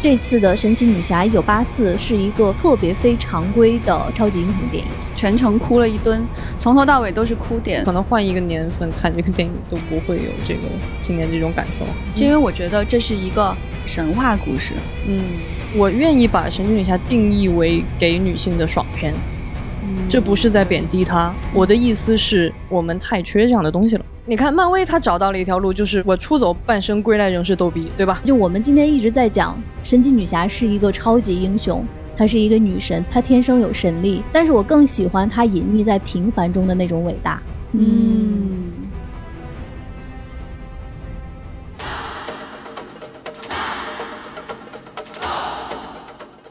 这次的《神奇女侠一九八四》是一个特别非常规的超级英雄电影，全程哭了一吨，从头到尾都是哭点。可能换一个年份看这个电影都不会有这个今年这种感受，是因为我觉得这是一个神话故事。嗯，我愿意把神奇女侠定义为给女性的爽片。这不是在贬低她，我的意思是我们太缺这样的东西了。你看，漫威他找到了一条路，就是我出走半生，归来仍是逗比，对吧？就我们今天一直在讲，神奇女侠是一个超级英雄，她是一个女神，她天生有神力。但是我更喜欢她隐匿在平凡中的那种伟大。嗯。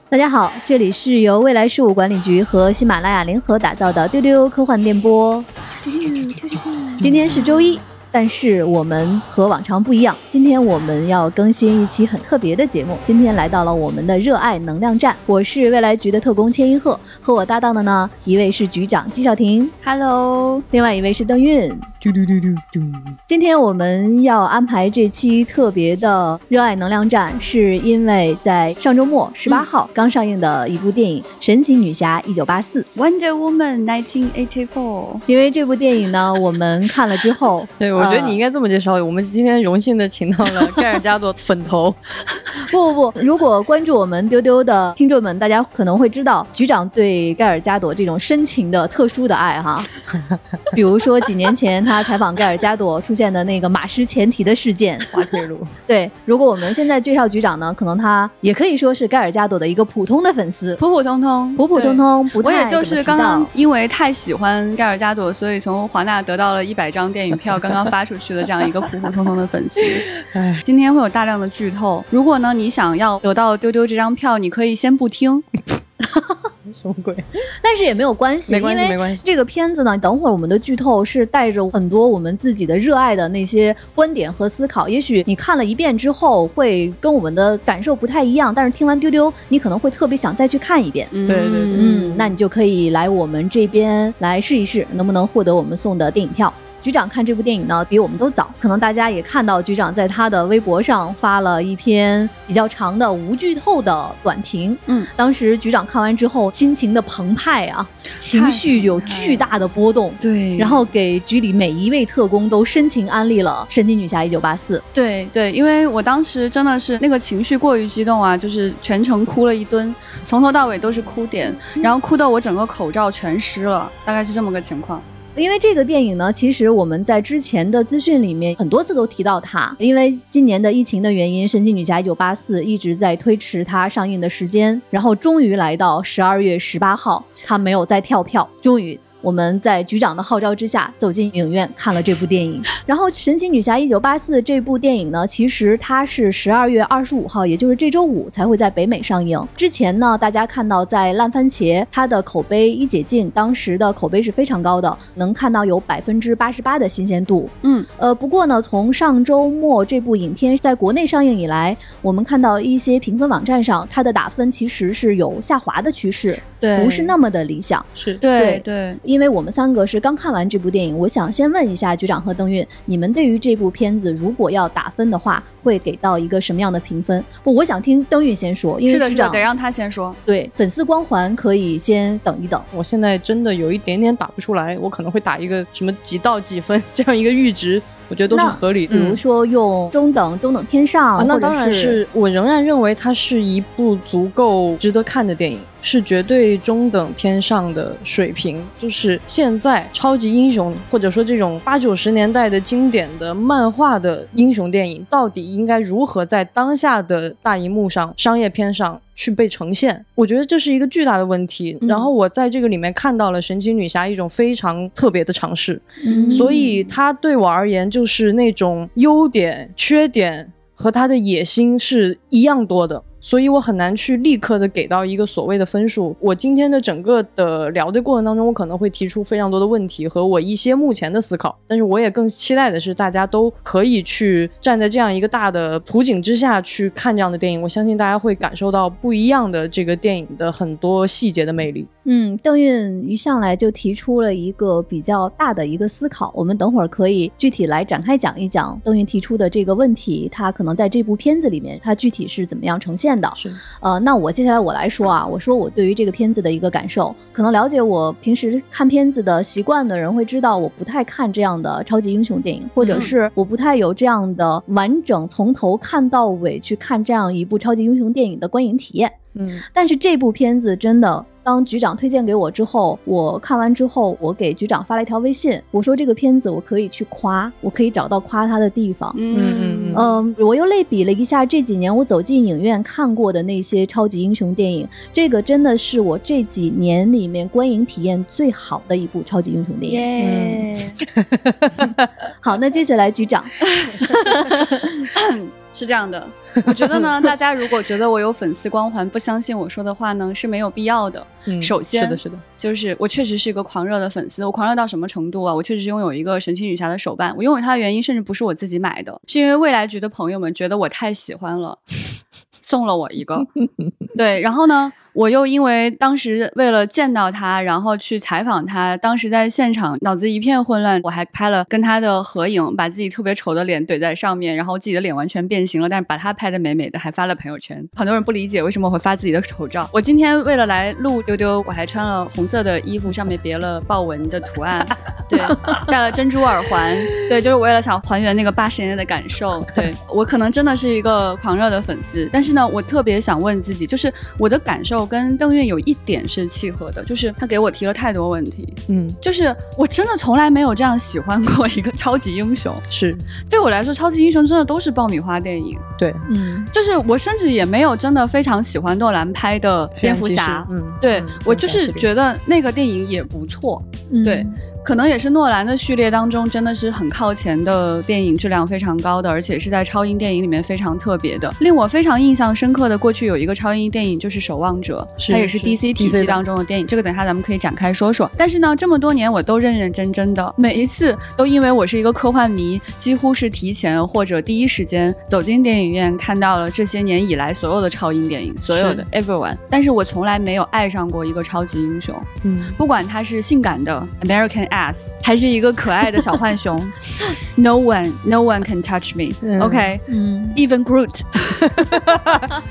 大家好，这里是由未来事务管理局和喜马拉雅联合打造的丢丢科幻电波。今天是周一。但是我们和往常不一样，今天我们要更新一期很特别的节目。今天来到了我们的热爱能量站，我是未来局的特工千一鹤，和我搭档的呢，一位是局长季少廷，Hello，另外一位是邓运，嘟嘟嘟嘟嘟。今天我们要安排这期特别的热爱能量站，是因为在上周末十八号刚上映的一部电影《神奇女侠一九八四》（Wonder Woman 1984）。因为这部电影呢，我们看了之后，对。我觉得你应该这么介绍。我们今天荣幸的请到了盖尔加朵粉头。不不不，如果关注我们丢丢的听众们，大家可能会知道局长对盖尔加朵这种深情的特殊的爱哈。比如说几年前他采访盖尔加朵出现的那个马失前蹄的事件。滑铁卢。对，如果我们现在介绍局长呢，可能他也可以说是盖尔加朵的一个普通的粉丝，普普通通，普普通通，不我也就是刚刚因为太喜欢盖尔加朵，所以从华纳得到了一百张电影票，刚刚。发出去的这样一个普普通通的粉丝，哎，今天会有大量的剧透。如果呢，你想要得到丢丢这张票，你可以先不听。什么鬼？但是也没有关系，没关系，没关系。这个片子呢，等会儿我们的剧透是带着很多我们自己的热爱的那些观点和思考。也许你看了一遍之后，会跟我们的感受不太一样，但是听完丢丢，你可能会特别想再去看一遍。对对对，嗯，那你就可以来我们这边来试一试，能不能获得我们送的电影票。局长看这部电影呢，比我们都早。可能大家也看到，局长在他的微博上发了一篇比较长的无剧透的短评。嗯，当时局长看完之后，心情的澎湃啊，情绪有巨大的波动。对，然后给局里每一位特工都深情安利了《神奇女侠一九八四》。对对，因为我当时真的是那个情绪过于激动啊，就是全程哭了一吨，从头到尾都是哭点，然后哭到我整个口罩全湿了，大概是这么个情况。因为这个电影呢，其实我们在之前的资讯里面很多次都提到它。因为今年的疫情的原因，《神奇女侠一九八四》一直在推迟它上映的时间，然后终于来到十二月十八号，它没有再跳票，终于。我们在局长的号召之下走进影院看了这部电影，然后《神奇女侠一九八四》这部电影呢，其实它是十二月二十五号，也就是这周五才会在北美上映。之前呢，大家看到在烂番茄它的口碑一解禁，当时的口碑是非常高的，能看到有百分之八十八的新鲜度。嗯，呃，不过呢，从上周末这部影片在国内上映以来，我们看到一些评分网站上它的打分其实是有下滑的趋势。对，不是那么的理想。是对对，因为我们三个是刚看完这部电影，我想先问一下局长和邓运，你们对于这部片子如果要打分的话，会给到一个什么样的评分？不，我想听邓运先说，因为是的，得让他先说。对，粉丝光环可以先等一等。我现在真的有一点点打不出来，我可能会打一个什么几到几分这样一个阈值。我觉得都是合理的，比如说用中等、中等偏上，那当然是我仍然认为它是一部足够值得看的电影，是绝对中等偏上的水平。就是现在超级英雄或者说这种八九十年代的经典的漫画的英雄电影，到底应该如何在当下的大荧幕上、商业片上？去被呈现，我觉得这是一个巨大的问题。然后我在这个里面看到了神奇女侠一种非常特别的尝试，所以它对我而言就是那种优点、缺点和她的野心是一样多的。所以我很难去立刻的给到一个所谓的分数。我今天的整个的聊的过程当中，我可能会提出非常多的问题和我一些目前的思考。但是我也更期待的是，大家都可以去站在这样一个大的图景之下去看这样的电影。我相信大家会感受到不一样的这个电影的很多细节的魅力。嗯，邓运一上来就提出了一个比较大的一个思考，我们等会儿可以具体来展开讲一讲邓运提出的这个问题，他可能在这部片子里面他具体是怎么样呈现。荐的。是，呃，那我接下来我来说啊，我说我对于这个片子的一个感受，可能了解我平时看片子的习惯的人会知道，我不太看这样的超级英雄电影，或者嗯是我不太有这样的完整从头看到尾去看这样一部超级英雄电影的观影体验。嗯。但是这部片子真的，当局长推荐给我之后，我看完之后，我给局长发了一条微信，我说这个片子我可以去夸，我可以找到夸他的地方。嗯嗯嗯，我又类比了一下这几年我走进影院看过的那些超级英雄电影，这个真的是我这几年里面观影体验最好的一部超级英雄电影。嗯，好，那接下来局长，是这样的，我觉得呢，大家如果觉得我有粉丝光环，不相信我说的话呢，是没有必要的。嗯首先是的，是的，就是我确实是一个狂热的粉丝，我狂热到什么程度啊？我确实是拥有一个神奇女侠的手办，我拥有它的原因甚至不是我自己买的，是因为未来局的朋友们觉得我太喜欢了，送了我一个。对，然后呢，我又因为当时为了见到他，然后去采访他，当时在现场脑子一片混乱，我还拍了跟他的合影，把自己特别丑的脸怼在上面，然后自己的脸完全变形了，但是把他拍的美美的，还发了朋友圈。很多人不理解为什么我会发自己的丑照。我今天为了来录丢丢，我还穿了红色的衣服，上面别了豹纹的图案，对，戴了珍珠耳环，对，就是为了想还原那个八十年代的感受。对我可能真的是一个狂热的粉丝，但是呢，我特别想问自己，就是我的感受跟邓韵有一点是契合的，就是他给我提了太多问题，嗯。就是我真的从来没有这样喜欢过一个超级英雄。是。对我来说，超级英雄真的都是爆米花电影，对，嗯。就是我甚至也没有真的非常喜欢诺兰拍的蝙蝠侠。嗯，对、嗯我就是觉得那个电影也不错，嗯。对可能也是诺兰的序列当中真的是很靠前的电影，质量非常高的，而且是在超英电影里面非常特别的。令我非常印象深刻的，过去有一个超英电影就是《守望者》，是它也是是 DC 体系当中的电影，这个等一下咱们可以展开说说。但是呢，这么多年我都认认真真的，每一次都因为我是一个科幻迷，几乎是提前或者第一时间走进电影院，看到了这些年以来所有的超英电影，所有的 everyone，但是我从来没有爱上过一个超级英雄。嗯不管他是性感的 American ass，还是一个可爱的小浣熊，No one, no one can touch me、嗯 OK，嗯。Even Groot。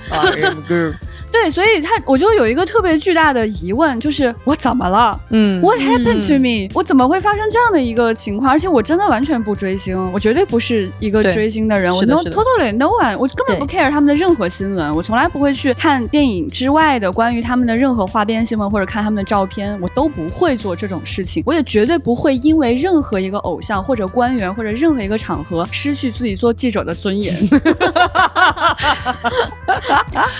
对，所以他我就有一个特别巨大的疑问，就是我怎么了？嗯？What happened to me？、我怎么会发生这样的一个情况？而且我真的完全不追星，我绝对不是一个追星的人，我 no totally no one，我根本不 care 他们的任何新闻，我从来不会去看电影之外的关于他们的任何花边新闻或者看他们的照片，我都不会做这种事情，我也绝对不会因为任何一个偶像或者官员或者任何一个场合失去自己做记者的尊严。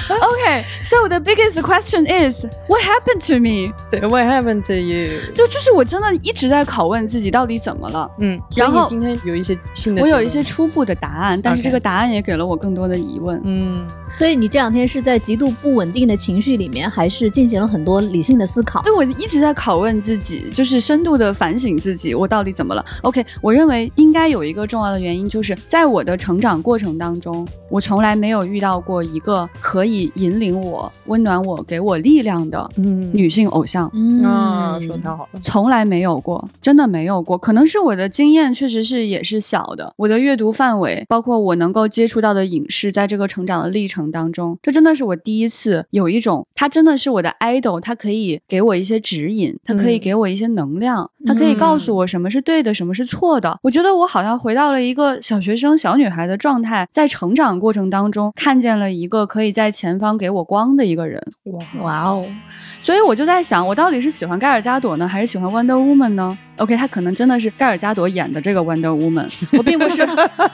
Okay, so the biggest question is, what happened to me? 对，What happened to you？对，就是我真的一直在拷问自己，到底怎么了？嗯，然后今天有一些新的，我有一些，初步的答案，但是这个答案也给了我更多的疑问。嗯，所以你这两天是在极度不稳定的情绪里面，还是进行了很多理性的思考？对，我一直在拷问自己，就是深度的反省自己，我到底怎么了？OK，我认为应该有一个重要的原因，就是在我的成长过程当中，我从来没有遇到过一个可以引领我、温暖我、给我力量的嗯女性偶像。嗯啊，说得太好了，从来没有过，真的没有过。可能是我的经验确实是也是小的，我的阅读范围，包括我能够接触到的影视，在这个成长的历程当中，这真的是我第一次有一种，他真的是我的 idol，他可以给我一些指引，他可以嗯给我一些能量，他可以告诉我什么是对的，什么是错的。我觉得我好像回到了一个小学生、小女孩的状态，在成长过程当中看见了一个可以在前方给我光的一个人。哇，哇哦，所以我就在想，我到底是喜欢盖尔加朵呢，还是喜欢 Wonder Woman 呢？OK，他可能真的是盖尔加朵演的这个 Wonder Woman，我并不是，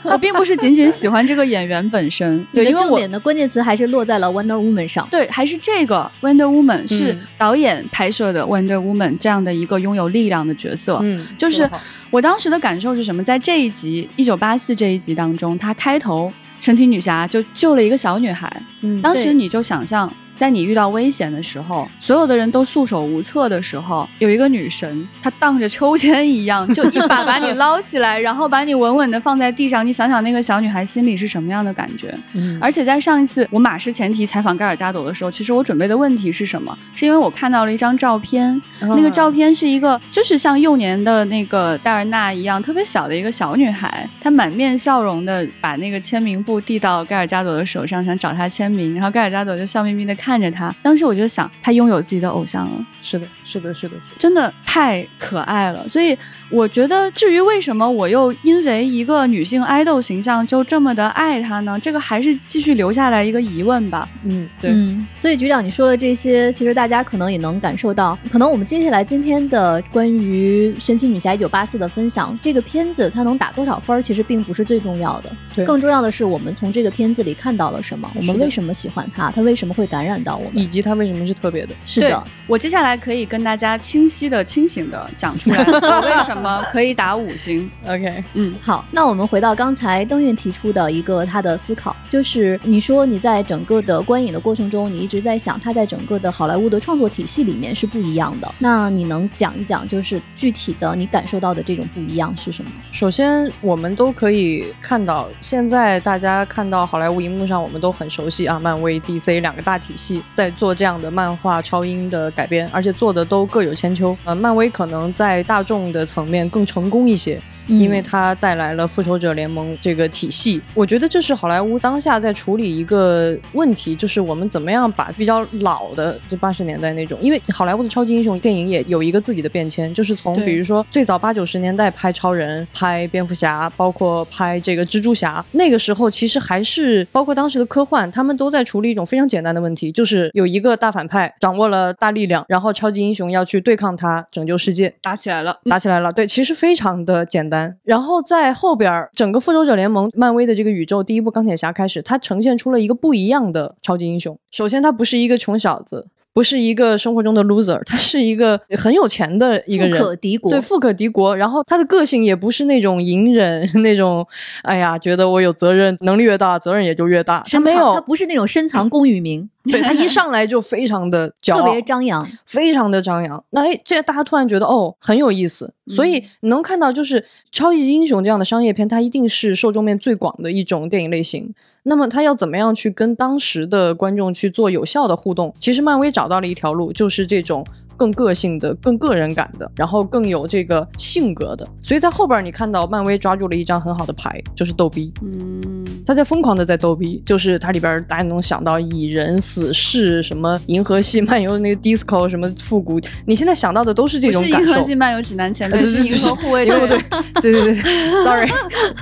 我并不是仅仅喜欢这个演员本身，对，因为我重点的关键词还是落在了 Wonder Woman 上。对，还是这个 Wonder Woman 是嗯导演拍摄的 Wonder Woman 这样的一个拥有力量的角色。嗯，就是我当时的感受是什么？在这一集一九八四这一集当中，她开头神奇女侠就救了一个小女孩，嗯当时你就想象在你遇到危险的时候，所有的人都束手无策的时候，有一个女神，她荡着秋千一样，就一把把你捞起来，然后把你稳稳的放在地上。你想想那个小女孩心里是什么样的感觉？嗯而且在上一次我马失前蹄采访盖尔加朵的时候，其实我准备的问题是什么？是因为我看到了一张照片，那个照片是一个就是像幼年的那个戴尔娜一样特别小的一个小女孩，她满面笑容的把那个签名簿递到盖尔加朵的手上，想找她签名，然后盖尔加朵就笑眯眯的看着她。当时我就想，她拥有自己的偶像了。是的，是的，是的，是真的太可爱了，所以我觉得，至于为什么我又因为一个女性爱豆形象就这么的爱她呢？这个还是继续留下来一个疑问吧。嗯，对，嗯，所以局长你说的这些，其实大家可能也能感受到，可能我们接下来今天的关于《神奇女侠一九八四》的分享，这个片子它能打多少分儿，其实并不是最重要的，对更重要的是我们从这个片子里看到了什么，我们为什么喜欢它，它为什么会感染到我们。以及它为什么是特别的？是的，我接下来可以跟大家清晰的、清醒的讲出来，我为什么可以打五星。OK，嗯，好，那我们回到刚才邓运提出的一个他的思考，就是你说你在整个的观影的过程中，你一直在想他在整个的好莱坞的创作体系里面是不一样的。那你能讲一讲，就是具体的你感受到的这种不一样是什么？首先，我们都可以看到，现在大家看到好莱坞荧幕上，我们都很熟悉啊，漫威、DC 两个大体系在做这样的漫画超英的改编，而且做的都各有千秋。呃，漫威可能在大众的层面更成功一些。因为它带来了复仇者联盟这个体系，我觉得这是好莱坞当下在处理一个问题，就是我们怎么样把比较老的就八十年代那种，因为好莱坞的超级英雄电影也有一个自己的变迁，就是从比如说最早八九十年代拍超人、拍蝙蝠侠，包括拍这个蜘蛛侠，那个时候其实还是包括当时的科幻，他们都在处理一种非常简单的问题，就是有一个大反派掌握了大力量，然后超级英雄要去对抗他，拯救世界。打起来了。打起来了，对，其实非常的简单。然后在后边，整个复仇者联盟、漫威的这个宇宙，第一部钢铁侠开始，它呈现出了一个不一样的超级英雄。首先，他不是一个穷小子，不是一个生活中的 loser，他是一个很有钱的一个富人，可敌国，对，富可敌国。然后他的个性也不是那种隐忍，那种，哎呀，觉得我有责任，能力越大，责任也就越大。他没有，他不是那种深藏功与名，对他一 上来就非常的骄傲特，别张扬。非常的张扬。那哎，这大家突然觉得哦很有意思，所以你能看到就是超级英雄这样的商业片，它一定是受众面最广的一种电影类型。那么他要怎么样去跟当时的观众去做有效的互动？其实漫威找到了一条路，就是这种。更个性的、更个人感的，然后更有这个性格的，所以在后边你看到漫威抓住了一张很好的牌，就是逗逼。嗯，他在疯狂的在逗逼，就是它里边大家能想到蚁人、死侍、什么银河系漫游的那个 disco 什么复古，你现在想到的都是这种感受。是银河系漫游指南前对对是银河护卫对对队。对对对对，sorry，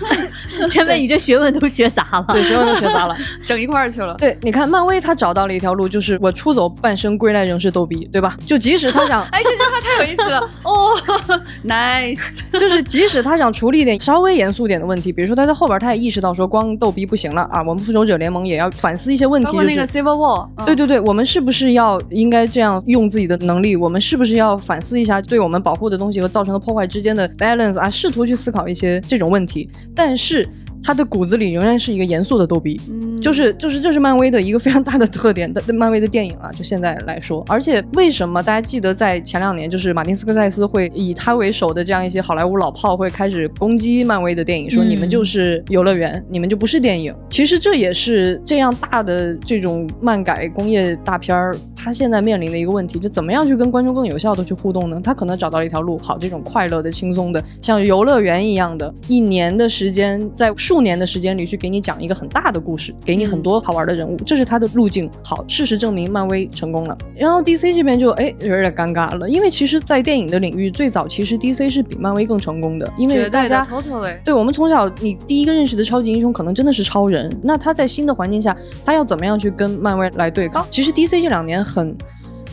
前面你这学问都学杂了。对，学问都学杂了。整一块儿去了。对，你看漫威他找到了一条路，就是我出走半生，归来仍是逗逼，对吧？就即使他想，哎，这句话太有意思了 哦，nice。就是即使他想处理一点稍微严肃点的问题，比如说他在后边他也意识到说光逗逼不行了啊，我们复仇者联盟也要反思一些问题，包括那个 Civil War，嗯对对对，我们是不是要应该这样用自己的能力？我们是不是要反思一下对我们保护的东西和造成的破坏之间的 balance 啊？试图去思考一些这种问题，但是他的骨子里仍然是一个严肃的逗逼。嗯就是就是这是漫威的一个非常大的特点的漫威的电影啊，就现在来说，而且为什么大家记得在前两年，就是马丁斯科塞斯会以他为首的这样一些好莱坞老炮会开始攻击漫威的电影，说嗯你们就是游乐园，你们就不是电影。其实这也是这样大的这种漫改工业大片儿，它现在面临的一个问题，就怎么样去跟观众更有效的去互动呢？他可能找到了一条路，好，这种快乐的、轻松的，像游乐园一样的，一年的时间，在数年的时间里去给你讲一个很大的故事，给你很多好玩的人物，这是他的路径。好，事实证明漫威成功了。然后 DC 这边就哎有点尴尬了，因为其实，在电影的领域，最早其实 DC 是比漫威更成功的，因为大家。对我们从小，你第一个认识的超级英雄可能真的是超人。那他在新的环境下，他要怎么样去跟漫威来对抗？其实 DC 这两年很。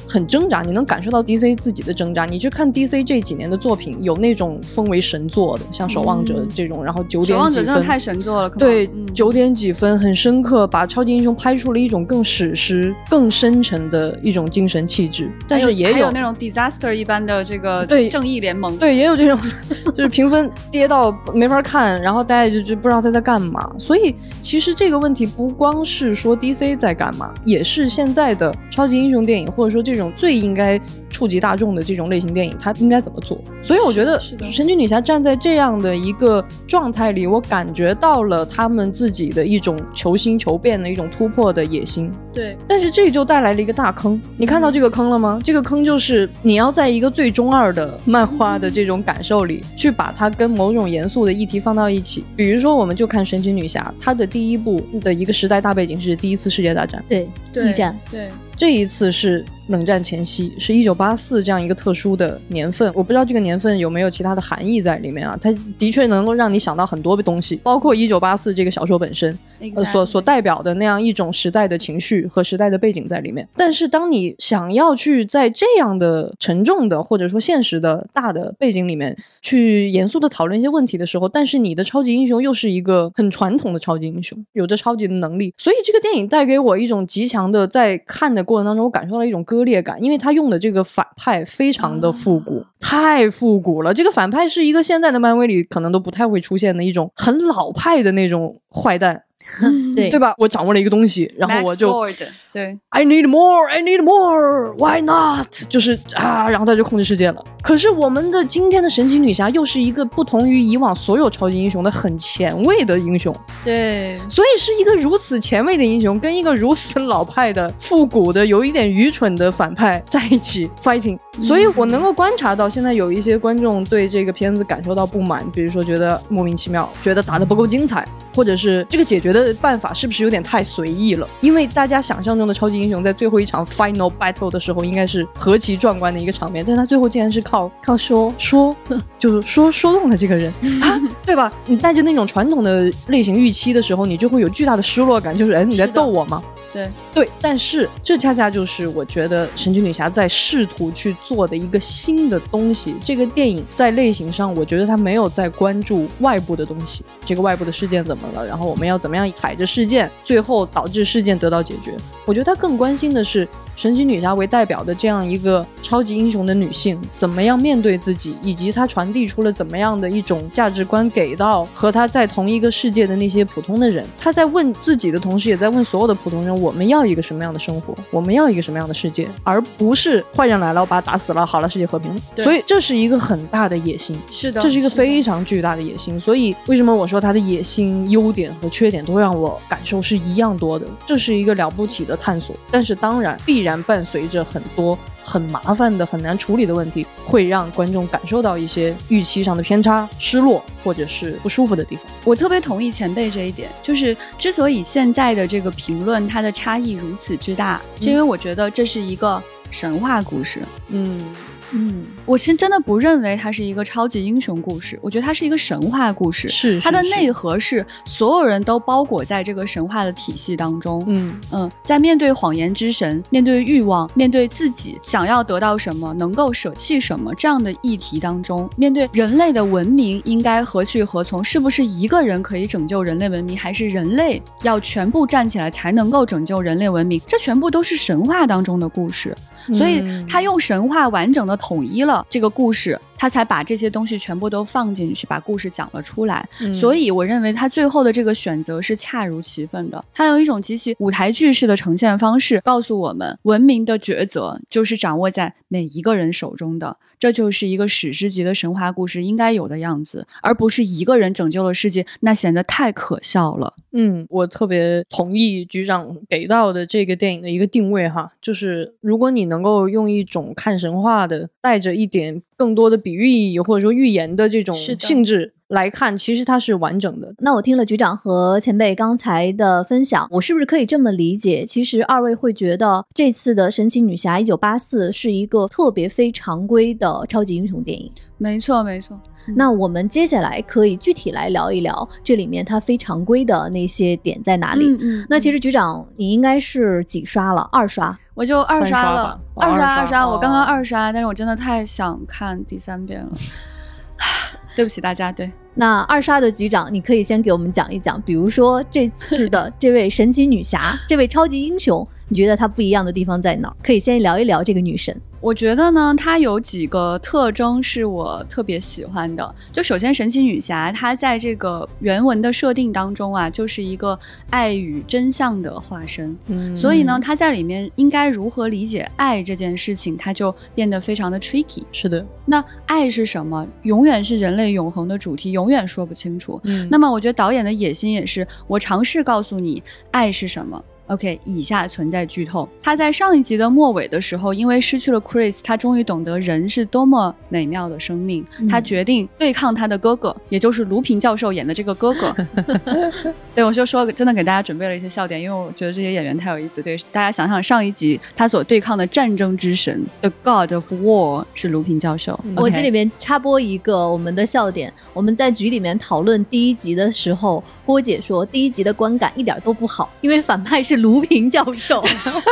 很挣扎，你能感受到 DC 自己的挣扎。你去看 DC 这几年的作品，有那种封为神作的，像《守望者》这种，然后九点几分，守望者真的太神作了，对，九点几分很深刻，把超级英雄拍出了一种更史诗、更深沉的一种精神气质。但是也有那种 disaster 一般的这个对正义联盟，对，也有这种 就是评分跌到没法看，然后大家就就不知道他在干嘛。所以其实这个问题不光是说 DC 在干嘛，也是现在的超级英雄电影，或者说这种这种最应该触及大众的这种类型电影，它应该怎么做？所以我觉得神奇女侠站在这样的一个状态里，我感觉到了他们自己的一种求新求变的一种突破的野心。对，但是这就带来了一个大坑，你看到这个坑了吗？这个坑就是你要在一个最中二的漫画的这种感受里，去把它跟某种严肃的议题放到一起。比如说，我们就看神奇女侠，它的第一部的一个时代大背景是第一次世界大战，对，一战，对。这一次是冷战前夕，是一九八四这样一个特殊的年份。我不知道这个年份有没有其他的含义在里面啊？它的确能够让你想到很多的东西，包括一九八四这个小说本身，呃，所所代表的那样一种时代的情绪和时代的背景在里面。但是，当你想要去在这样的沉重的或者说现实的大的背景里面去严肃的讨论一些问题的时候，但是你的超级英雄又是一个很传统的超级英雄，有着超级的能力，所以这个电影带给我一种极强的在看的。过程当中，我感受到一种割裂感，因为他用的这个反派非常的复古，太复古了。这个反派是一个现在的漫威里可能都不太会出现的一种很老派的那种坏蛋。对对吧？我掌握了一个东西，然后我就对，I need more, I need more, why not？就是啊，然后他就控制世界了。可是我们的今天的神奇女侠又是一个不同于以往所有超级英雄的很前卫的英雄，对，所以是一个如此前卫的英雄跟一个如此老派的复古的有一点愚蠢的反派在一起 fighting。所以我能够观察到，现在有一些观众对这个片子感受到不满，比如说觉得莫名其妙，觉得打的不够精彩，或者是这个解决的。的办法是不是有点太随意了？因为大家想象中的超级英雄在最后一场 final battle 的时候，应该是何其壮观的一个场面，但他最后竟然是靠靠说说，就是说说动了这个人啊，对吧？你带着那种传统的类型预期的时候，你就会有巨大的失落感，就是哎，你在逗我吗？对对，但是这恰恰就是我觉得神奇女侠在试图去做的一个新的东西。这个电影在类型上，我觉得它没有在关注外部的东西，这个外部的事件怎么了，然后我们要怎么样踩着事件，最后导致事件得到解决。我觉得他更关心的是。神奇女侠为代表的这样一个超级英雄的女性，怎么样面对自己，以及她传递出了怎么样的一种价值观给到和她在同一个世界的那些普通的人？她在问自己的同时，也在问所有的普通人：我们要一个什么样的生活？我们要一个什么样的世界？而不是坏人来了，我把他打死了，好了，世界和平。所以这是一个很大的野心，是的，这是一个非常巨大的野心。所以为什么我说她的野心、优点和缺点都让我感受是一样多的？这是一个了不起的探索，但是当然必然伴随着。很多很麻烦的、很难处理的问题，会让观众感受到一些预期上的偏差、失落或者是不舒服的地方。我特别同意前辈这一点，就是之所以现在的这个评论它的差异如此之大，是因为我觉得这是一个神话故事。嗯。嗯，我其实真的不认为它是一个超级英雄故事，我觉得它是一个神话故事。是它的内核是所有人都包裹在这个神话的体系当中。嗯嗯，在面对谎言之神、面对欲望、面对自己想要得到什么、能够舍弃什么这样的议题当中，面对人类的文明应该何去何从，是不是一个人可以拯救人类文明，还是人类要全部站起来才能够拯救人类文明？这全部都是神话当中的故事。所以他用神话完整的统一了这个故事，他才把这些东西全部都放进去，把故事讲了出来。所以我认为他最后的这个选择是恰如其分的。他用一种极其舞台剧式的呈现方式，告诉我们文明的抉择就是掌握在每一个人手中的。这就是一个史诗级的神话故事应该有的样子，而不是一个人拯救了世界，那显得太可笑了。嗯，我特别同意局长给到的这个电影的一个定位哈，就是如果你能够用一种看神话的，带着一点更多的比喻意义或者说预言的这种性质。来看，其实它是完整的。那我听了局长和前辈刚才的分享，我是不是可以这么理解？其实二位会觉得这次的《神奇女侠一九八四》是一个特别非常规的超级英雄电影。没错，没错。那我们接下来可以具体来聊一聊这里面它非常规的那些点在哪里。嗯嗯。那其实局长，你应该是几刷了？二刷？我就二刷了，二刷二刷。我刚刚二刷，但是我真的太想看第三遍了。对不起大家。对，那二刷的局长，你可以先给我们讲一讲，比如说这次的 这位神奇女侠，这位超级英雄，你觉得她不一样的地方在哪儿？可以先聊一聊这个女神。我觉得呢，她有几个特征是我特别喜欢的。就首先，神奇女侠她在这个原文的设定当中啊，就是一个爱与真相的化身。嗯，所以呢，她在里面应该如何理解爱这件事情，她就变得非常的 tricky。是的，那爱是什么？永远是人类永恒的主题，永远说不清楚。嗯，那么我觉得导演的野心也是，我尝试告诉你爱是什么。OK，以下存在剧透。他在上一集的末尾的时候，因为失去了 Chris，他终于懂得人是多么美妙的生命。他决定对抗他的哥哥，也就是卢平教授演的这个哥哥。对，我就说真的给大家准备了一些笑点，因为我觉得这些演员太有意思。对，大家想想上一集他所对抗的战争之神 The God of War 是卢平教授。我这里面插播一个我们的笑点，我们在局里面讨论第一集的时候，郭姐说第一集的观感一点都不好，因为反派是。卢平教授，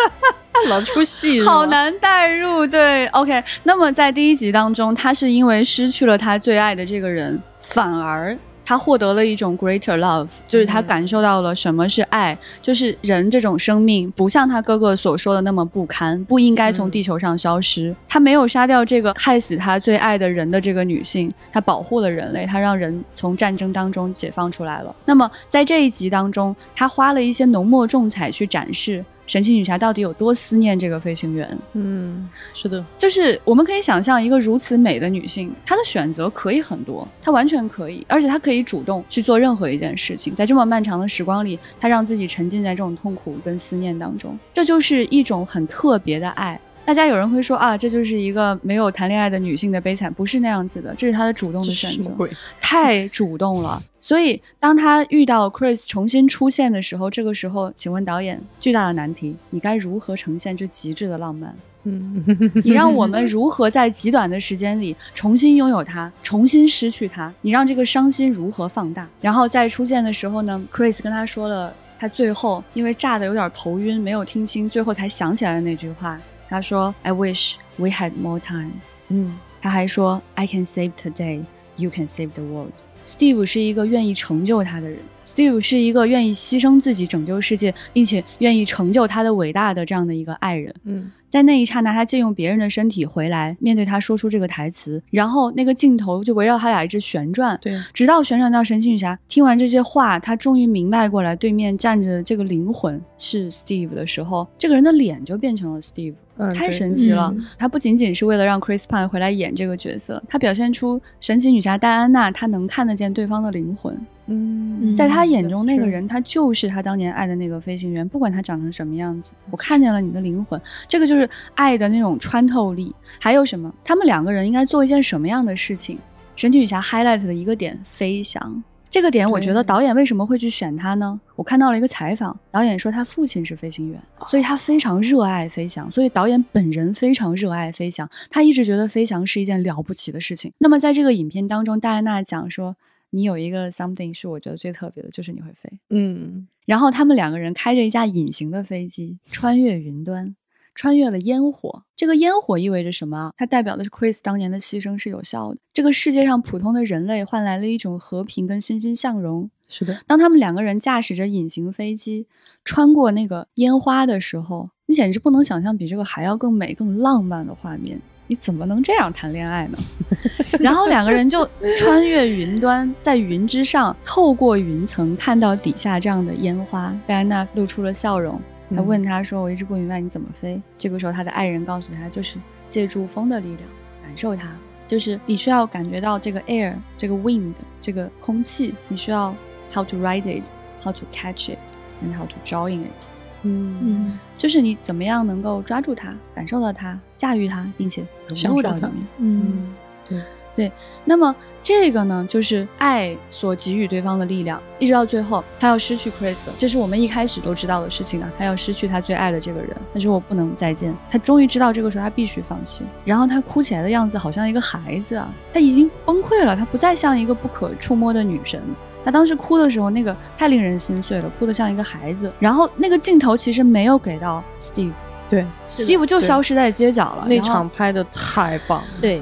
老出戏，好难代入。对，OK。那么在第一集当中，他是因为失去了他最爱的这个人，反而。他获得了一种 greater love，就是他感受到了什么是爱，就是人这种生命不像他哥哥所说的那么不堪，不应该从地球上消失。他没有杀掉这个害死他最爱的人的这个女性，他保护了人类，他让人从战争当中解放出来了。那么在这一集当中，他花了一些浓墨重彩去展示。神奇女侠到底有多思念这个飞行员？嗯，是的，就是我们可以想象一个如此美的女性，她的选择可以很多，她完全可以，而且她可以主动去做任何一件事情。在这么漫长的时光里，她让自己沉浸在这种痛苦跟思念当中，这就是一种很特别的爱。大家有人会说啊，这就是一个没有谈恋爱的女性的悲惨，不是那样子的，这是她的主动的选择，太主动了。所以当她遇到 Chris 重新出现的时候，这个时候，请问导演，巨大的难题，你该如何呈现这极致的浪漫？嗯，你让我们如何在极短的时间里重新拥有它，重新失去它？你让这个伤心如何放大？然后在出现的时候呢，Chris 跟他说了，他最后因为炸的有点头晕，没有听清，最后才想起来的那句话。他说：“I wish we had more time。”嗯，他还说：“I can save today, you can save the world。” Steve 是一个愿意成就他的人，Steve 是一个愿意牺牲自己拯救世界，并且愿意成就他的伟大的这样的一个爱人。嗯。在那一刹那，他借用别人的身体回来，面对他说出这个台词，然后那个镜头就围绕他俩一直旋转，对，直到旋转到神奇女侠听完这些话，他终于明白过来，对面站着的这个灵魂是 Steve 的时候，这个人的脸就变成了 Steve，太神奇了。他不仅仅是为了让 Chris Pine 回来演这个角色，他表现出神奇女侠戴安娜，她能看得见对方的灵魂。嗯，在他眼中，那个人他就是他当年爱的那个飞行员，不管他长成什么样子，我看见了你的灵魂，这个就是爱的那种穿透力。还有什么？他们两个人应该做一件什么样的事情？神奇女侠 highlight 的一个点，飞翔。这个点，我觉得导演为什么会去选他呢？我看到了一个采访，导演说他父亲是飞行员，所以他非常热爱飞翔，所以导演本人非常热爱飞翔，他一直觉得飞翔是一件了不起的事情。那么在这个影片当中，戴安娜讲说。你有一个 something 是我觉得最特别的，就是你会飞。嗯，然后他们两个人开着一架隐形的飞机，穿越云端，穿越了烟火。这个烟火意味着什么？它代表的是 Chris 当年的牺牲是有效的。这个世界上普通的人类换来了一种和平跟欣欣向荣。是的，当他们两个人驾驶着隐形飞机穿过那个烟花的时候，你简直不能想象比这个还要更美、更浪漫的画面。你怎么能这样谈恋爱呢？然后两个人就穿越云端，在云之上，透过云层看到底下这样的烟花。戴安娜露出了笑容，她问他说：“我一直不明白你怎么飞。”这个时候，他的爱人告诉他：“就是借助风的力量，感受它。就是你需要感觉到这个 air，这个 wind，这个空气。你需要 how to ride it，how to catch it，and how to join it。”嗯，就是你怎么样能够抓住它，感受到它，驾驭它，并且融入到里面。嗯，对。对，那么这个呢，就是爱所给予对方的力量，一直到最后，他要失去 Chris，这是我们一开始都知道的事情啊，他要失去他最爱的这个人，但是我不能再见，他终于知道这个时候他必须放弃，然后他哭起来的样子好像一个孩子啊，他已经崩溃了，他不再像一个不可触摸的女神。他当时哭的时候，那个太令人心碎了，哭得像一个孩子。然后那个镜头其实没有给到 Steve，对，Steve 就消失在街角了。那场拍的太棒了，对。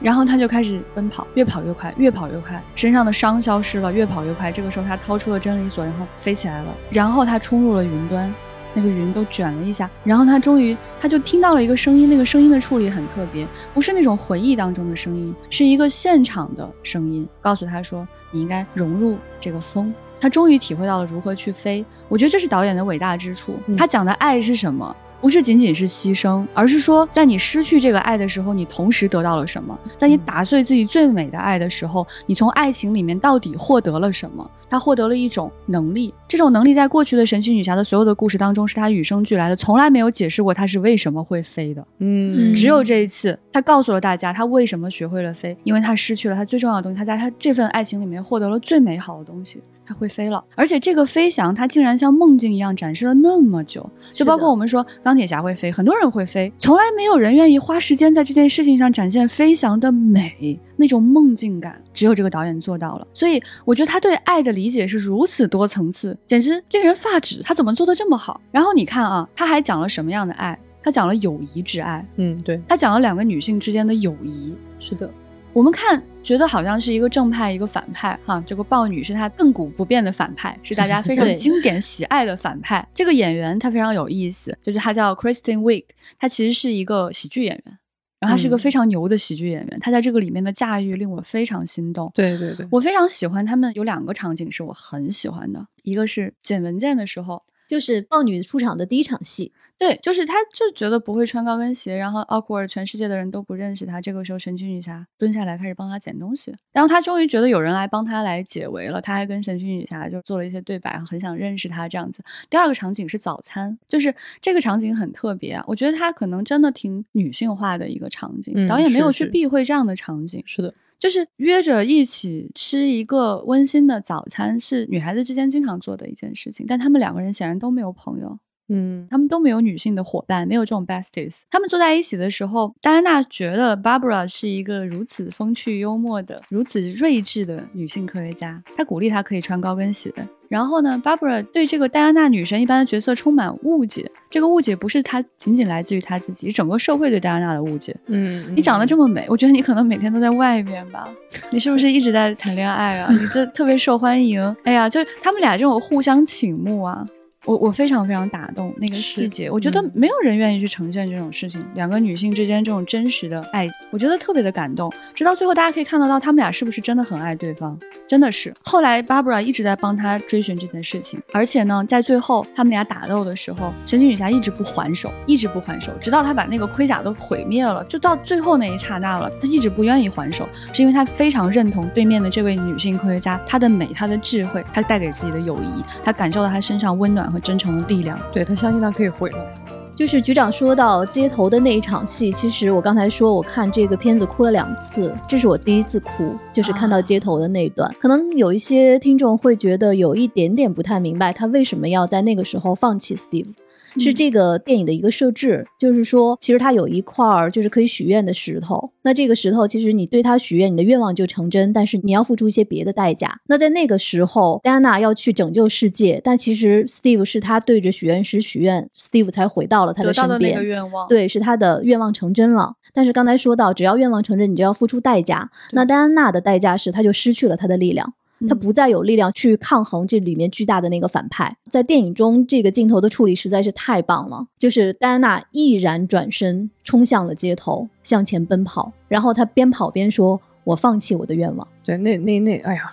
然后他就开始奔跑，越跑越快，越跑越快，身上的伤消失了，越跑越快。这个时候他掏出了真理锁，然后飞起来了。然后他冲入了云端，那个云都卷了一下。然后他终于，他就听到了一个声音，那个声音的处理很特别，不是那种回忆当中的声音，是一个现场的声音，告诉他说你应该融入这个风。他终于体会到了如何去飞。我觉得这是导演的伟大之处。他讲的爱是什么？不是仅仅是牺牲，而是说，在你失去这个爱的时候，你同时得到了什么？在你打碎自己最美的爱的时候，你从爱情里面到底获得了什么？他获得了一种能力，这种能力在过去的神奇女侠的所有的故事当中是他与生俱来的，从来没有解释过他是为什么会飞的。嗯，只有这一次，他告诉了大家他为什么学会了飞，因为他失去了他最重要的东西，他在他这份爱情里面获得了最美好的东西。他会飞了，而且这个飞翔，它竟然像梦境一样展示了那么久。就包括我们说钢铁侠会飞，很多人会飞，从来没有人愿意花时间在这件事情上展现飞翔的美，那种梦境感，只有这个导演做到了。所以我觉得他对爱的理解是如此多层次，简直令人发指。他怎么做的这么好？然后你看啊，他还讲了什么样的爱？他讲了友谊之爱。嗯，对，他讲了两个女性之间的友谊。是的。我们看，觉得好像是一个正派，一个反派，哈，这个豹女是她亘古不变的反派，是大家非常 经典喜爱的反派。这个演员她非常有意思，就是她叫 Kristen Wiig，她其实是一个喜剧演员，然后她是一个非常牛的喜剧演员，她在这个里面的驾驭令我非常心动。对对对，我非常喜欢他们有两个场景是我很喜欢的，一个是捡文件的时候，就是豹女出场的第一场戏。对，就是他，就觉得不会穿高跟鞋，然后 awkward，全世界的人都不认识他。这个时候，神奇女侠蹲下来开始帮他捡东西，然后他终于觉得有人来帮他来解围了。他还跟神奇女侠就做了一些对白，很想认识他这样子。第二个场景是早餐，就是这个场景很特别啊，我觉得他可能真的挺女性化的一个场景，导演没有去避讳这样的场景。是的，就是约着一起吃一个温馨的早餐，是女孩子之间经常做的一件事情，但他们两个人显然都没有朋友。嗯，他们都没有女性的伙伴，没有这种 besties。他们坐在一起的时候，戴安娜觉得 Barbara 是一个如此风趣幽默的、如此睿智的女性科学家。她鼓励她可以穿高跟鞋。然后呢，Barbara 对这个戴安娜女神一般的角色充满误解。这个误解不是她仅仅来自于她自己，整个社会对戴安娜的误解。嗯，你长得这么美，我觉得你可能每天都在外面吧？你是不是一直在谈恋爱啊？你这特别受欢迎。哎呀，就是他们俩这种互相倾慕啊。我我非常非常打动那个细节，我觉得没有人愿意去呈现这种事情，两个女性之间这种真实的爱，我觉得特别的感动。直到最后，大家可以看得到他们俩是不是真的很爱对方，真的是。后来 Barbara 一直在帮他追寻这件事情，而且呢，在最后他们俩打斗的时候，神奇女侠一直不还手，一直不还手，直到他把那个盔甲都毁灭了，就到最后那一刹那了，他一直不愿意还手，是因为他非常认同对面的这位女性科学家，她的美，她的智慧，她带给自己的友谊，他感受到她身上温暖。和真诚的力量，对他相信他可以回来。就是局长说到街头的那一场戏，其实我刚才说我看这个片子哭了两次，这是我第一次哭，就是看到街头的那一段。可能有一些听众会觉得有一点点不太明白，他为什么要在那个时候放弃 Steve。是这个电影的一个设置，就是说，其实它有一块儿就是可以许愿的石头。那这个石头，其实你对它许愿，你的愿望就成真，但是你要付出一些别的代价。那在那个时候，戴安娜要去拯救世界，但其实 Steve 是他对着许愿石许愿，Steve 才回到了他的身边。个愿望，对，是他的愿望成真了。但是刚才说到，只要愿望成真，你就要付出代价。那戴安娜的代价是，他就失去了他的力量。他不再有力量去抗衡这里面巨大的那个反派。在电影中，这个镜头的处理实在是太棒了。就是戴安娜毅然转身冲向了街头，向前奔跑，然后他边跑边说：“我放弃我的愿望。”对，那那那，哎呀，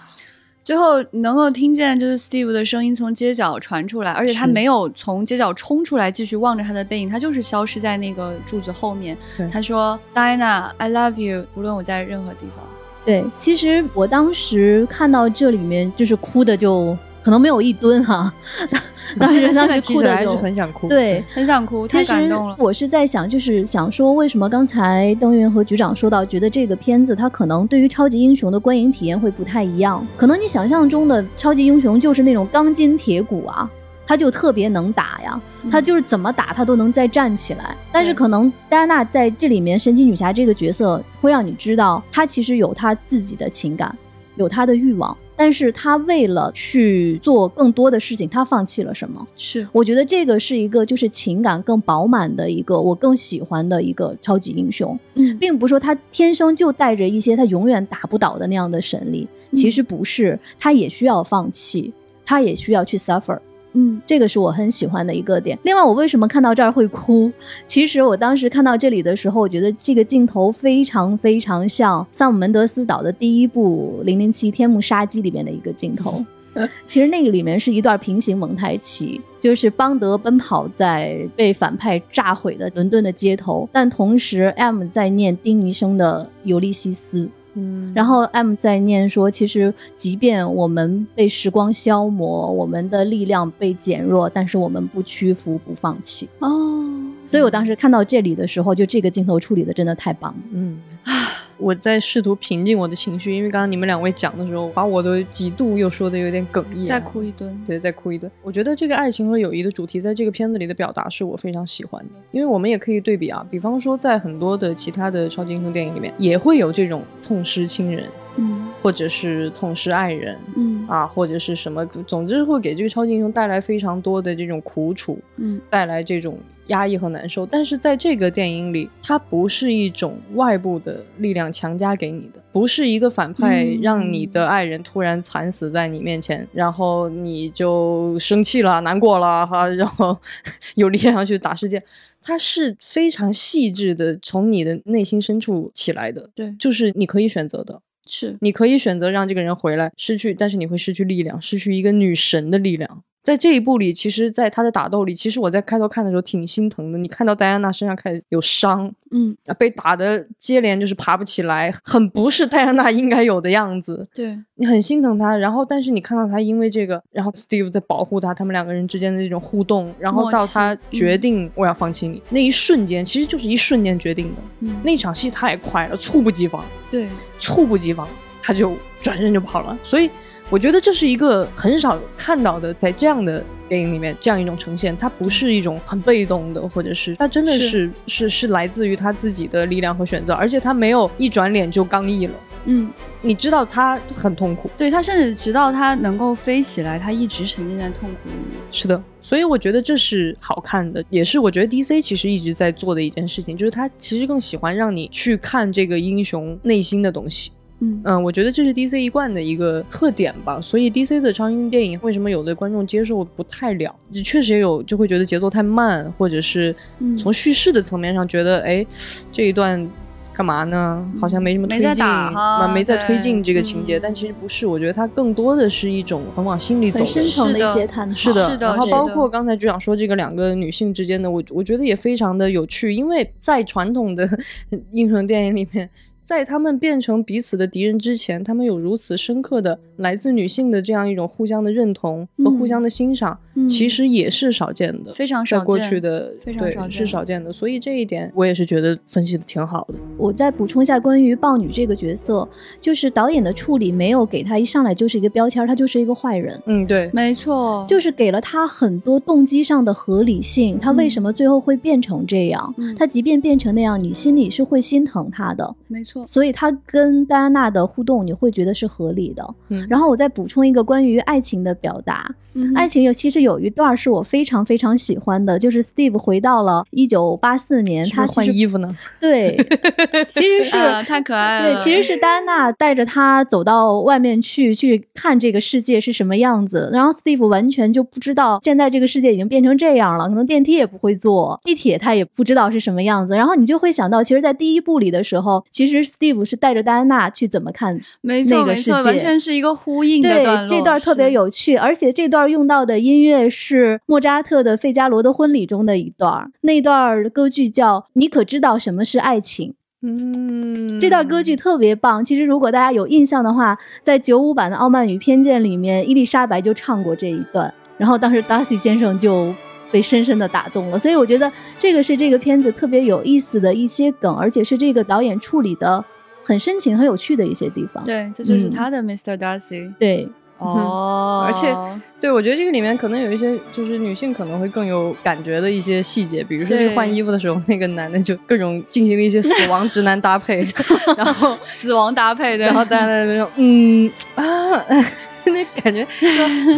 最后能够听见就是 Steve 的声音从街角传出来，而且他没有从街角冲出来继续望着他的背影，他就是消失在那个柱子后面。他说：“Diana，I love you，无论我在任何地方。”对，其实我当时看到这里面就是哭的，就可能没有一吨哈，当时当时哭的还是很想哭，对，很想哭，太感动了。我是在想，就是想说，为什么刚才邓云和局长说到，觉得这个片子它可能对于超级英雄的观影体验会不太一样？可能你想象中的超级英雄就是那种钢筋铁骨啊，他就特别能打呀，他就是怎么打他都能再站起来。但是可能戴安娜在这里面神奇女侠这个角色会让你知道，她其实有她自己的情感，有她的欲望。但是他为了去做更多的事情，他放弃了什么？是，我觉得这个是一个就是情感更饱满的一个我更喜欢的一个超级英雄，嗯，并不是说他天生就带着一些他永远打不倒的那样的神力，其实不是，他也需要放弃，他也需要去 suffer。嗯，这个是我很喜欢的一个点。另外，我为什么看到这儿会哭？其实我当时看到这里的时候，我觉得这个镜头非常非常像萨姆门德斯导的第一部《零零七：天幕杀机》里面的一个镜头。其实那个里面是一段平行蒙太奇，就是邦德奔跑在被反派炸毁的伦敦的街头，但同时 M 在念丁尼生的《尤利西斯》。嗯，然后 M 在念说，其实即便我们被时光消磨，我们的力量被减弱，但是我们不屈服，不放弃。哦，所以我当时看到这里的时候，就这个镜头处理的真的太棒了。嗯，我在试图平静我的情绪，因为刚刚你们两位讲的时候，把我的几度又说的有点哽咽，再哭一顿，对，再哭一顿。我觉得这个爱情和友谊的主题，在这个片子里的表达是我非常喜欢的，因为我们也可以对比啊，比方说在很多的其他的超级英雄电影里面，也会有这种痛失亲人，嗯，或者是痛失爱人，嗯啊，或者是什么，总之会给这个超级英雄带来非常多的这种苦楚，嗯，带来这种压抑和难受。但是在这个电影里，它不是一种外部的力量强加给你的，不是一个反派嗯让你的爱人突然惨死在你面前，然后你就生气了、难过了哈，然后 有力量去打世界。它是非常细致的从你的内心深处起来的，对，就是你可以选择的。是，你可以选择让这个人回来，失去，但是你会失去力量，失去一个女神的力量。在这一部里，其实，在他的打斗里，其实我在开头看的时候挺心疼的。你看到戴安娜身上开始有伤，嗯，啊，被打的接连就是爬不起来，很不是戴安娜应该有的样子。对，你很心疼她，然后但是你看到她因为这个，然后 Steve 在保护她，他们两个人之间的这种互动，然后到他决定我要放弃你、那一瞬间，其实就是一瞬间决定的。嗯，那场戏太快了，猝不及防。对，猝不及防，他就转身就跑了。所以我觉得这是一个很少看到的，在这样的电影里面这样一种呈现，它不是一种很被动的，或者是它真的是是是是来自于他自己的力量和选择，而且他没有一转脸就刚毅了。嗯，你知道他很痛苦，对他甚至直到他能够飞起来，他一直沉浸在痛苦里面。是的，所以我觉得这是好看的，也是我觉得 DC 其实一直在做的一件事情，就是他其实更喜欢让你去看这个英雄内心的东西。嗯嗯，我觉得这是 DC 一贯的一个特点吧，所以 DC 的超英雄电影为什么有的观众接受不太了？确实也有就会觉得节奏太慢，或者是嗯从叙事的层面上觉得，哎，这一段干嘛呢？好像没什么推进，没在推进这个情节，嗯但其实不是，我觉得它更多的是一种很往心里走很的深层的一些探讨。是的，是的然后包括刚才局长说这个两个女性之间的，我我觉得也非常的有趣，因为在传统的 英雄电影里面，在他们变成彼此的敌人之前，他们有如此深刻的来自女性的这样一种互相的认同和互相的欣赏，嗯其实也是少见的，非常在过少见去的非常少见是少见的，所以这一点我也是觉得分析的挺好的。我再补充一下关于豹女这个角色，就是导演的处理没有给她一上来就是一个标签，她就是一个坏人。嗯，对，没错，就是给了她很多动机上的合理性，她为什么最后会变成这样？嗯她即便变成那样，你心里是会心疼她的。没错，所以她跟戴安娜的互动，你会觉得是合理的。嗯然后我再补充一个关于爱情的表达，嗯爱情有其实有一段是我非常非常喜欢的，就是 Steve 回到了一九八四年，他换衣服呢？对，其实是、啊太可爱了对，其实是戴安娜带着他走到外面去，去看这个世界是什么样子。然后 Steve 完全就不知道现在这个世界已经变成这样了，可能电梯也不会坐，地铁他也不知道是什么样子。然后你就会想到，其实，在第一部里的时候，其实 Steve 是带着戴安娜去怎么看没错没错，那个世界完全是一个呼应的对段，落。这段特别有趣，而且这段用到的音乐是莫扎特的《费加罗的婚礼》中的一段，那段歌剧叫《你可知道什么是爱情》。嗯，这段歌剧特别棒。其实，如果大家有印象的话，在九五版的《傲慢与偏见》里面，伊丽莎白就唱过这一段。然后当时 Darcy 先生就被深深的打动了，所以我觉得这个是这个片子特别有意思的一些梗，而且是这个导演处理的很深情、很有趣的一些地方。对，这就是他的 Mr. Darcy。对。哦，而且，对我觉得这个里面可能有一些就是女性可能会更有感觉的一些细节，比如说换衣服的时候，那个男的就各种进行了一些死亡直男搭配，然后 死亡搭配，然后大家在那说，嗯啊，那感觉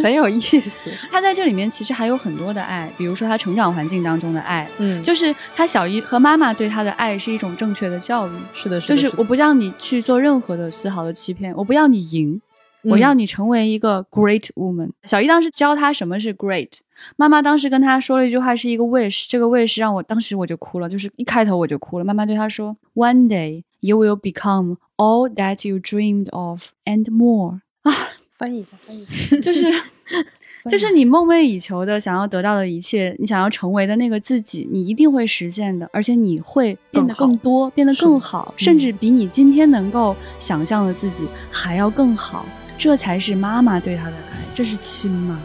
很有意思。他在这里面其实还有很多的爱，比如说他成长环境当中的爱，嗯，就是他小姨和妈妈对他的爱是一种正确的教育，是的，是的，就是我不让你去做任何的丝毫的欺骗，我不要你赢。我要你成为一个 great woman。小姨当时教他什么是 great，妈妈当时跟他说了一句话，是一个 wish，这个 wish 让我当时我就哭了，就是一开头我就哭了。妈妈对他说：“One day you will become all that you dreamed of and more。”啊，翻译一下，翻译一下，就是 就是你梦寐以求的想要得到的一切，你想要成为的那个自己，你一定会实现的，而且你会变得更多，变得更好，甚至比你今天能够想象的自己还要更好。这才是妈妈对他的爱，这是亲妈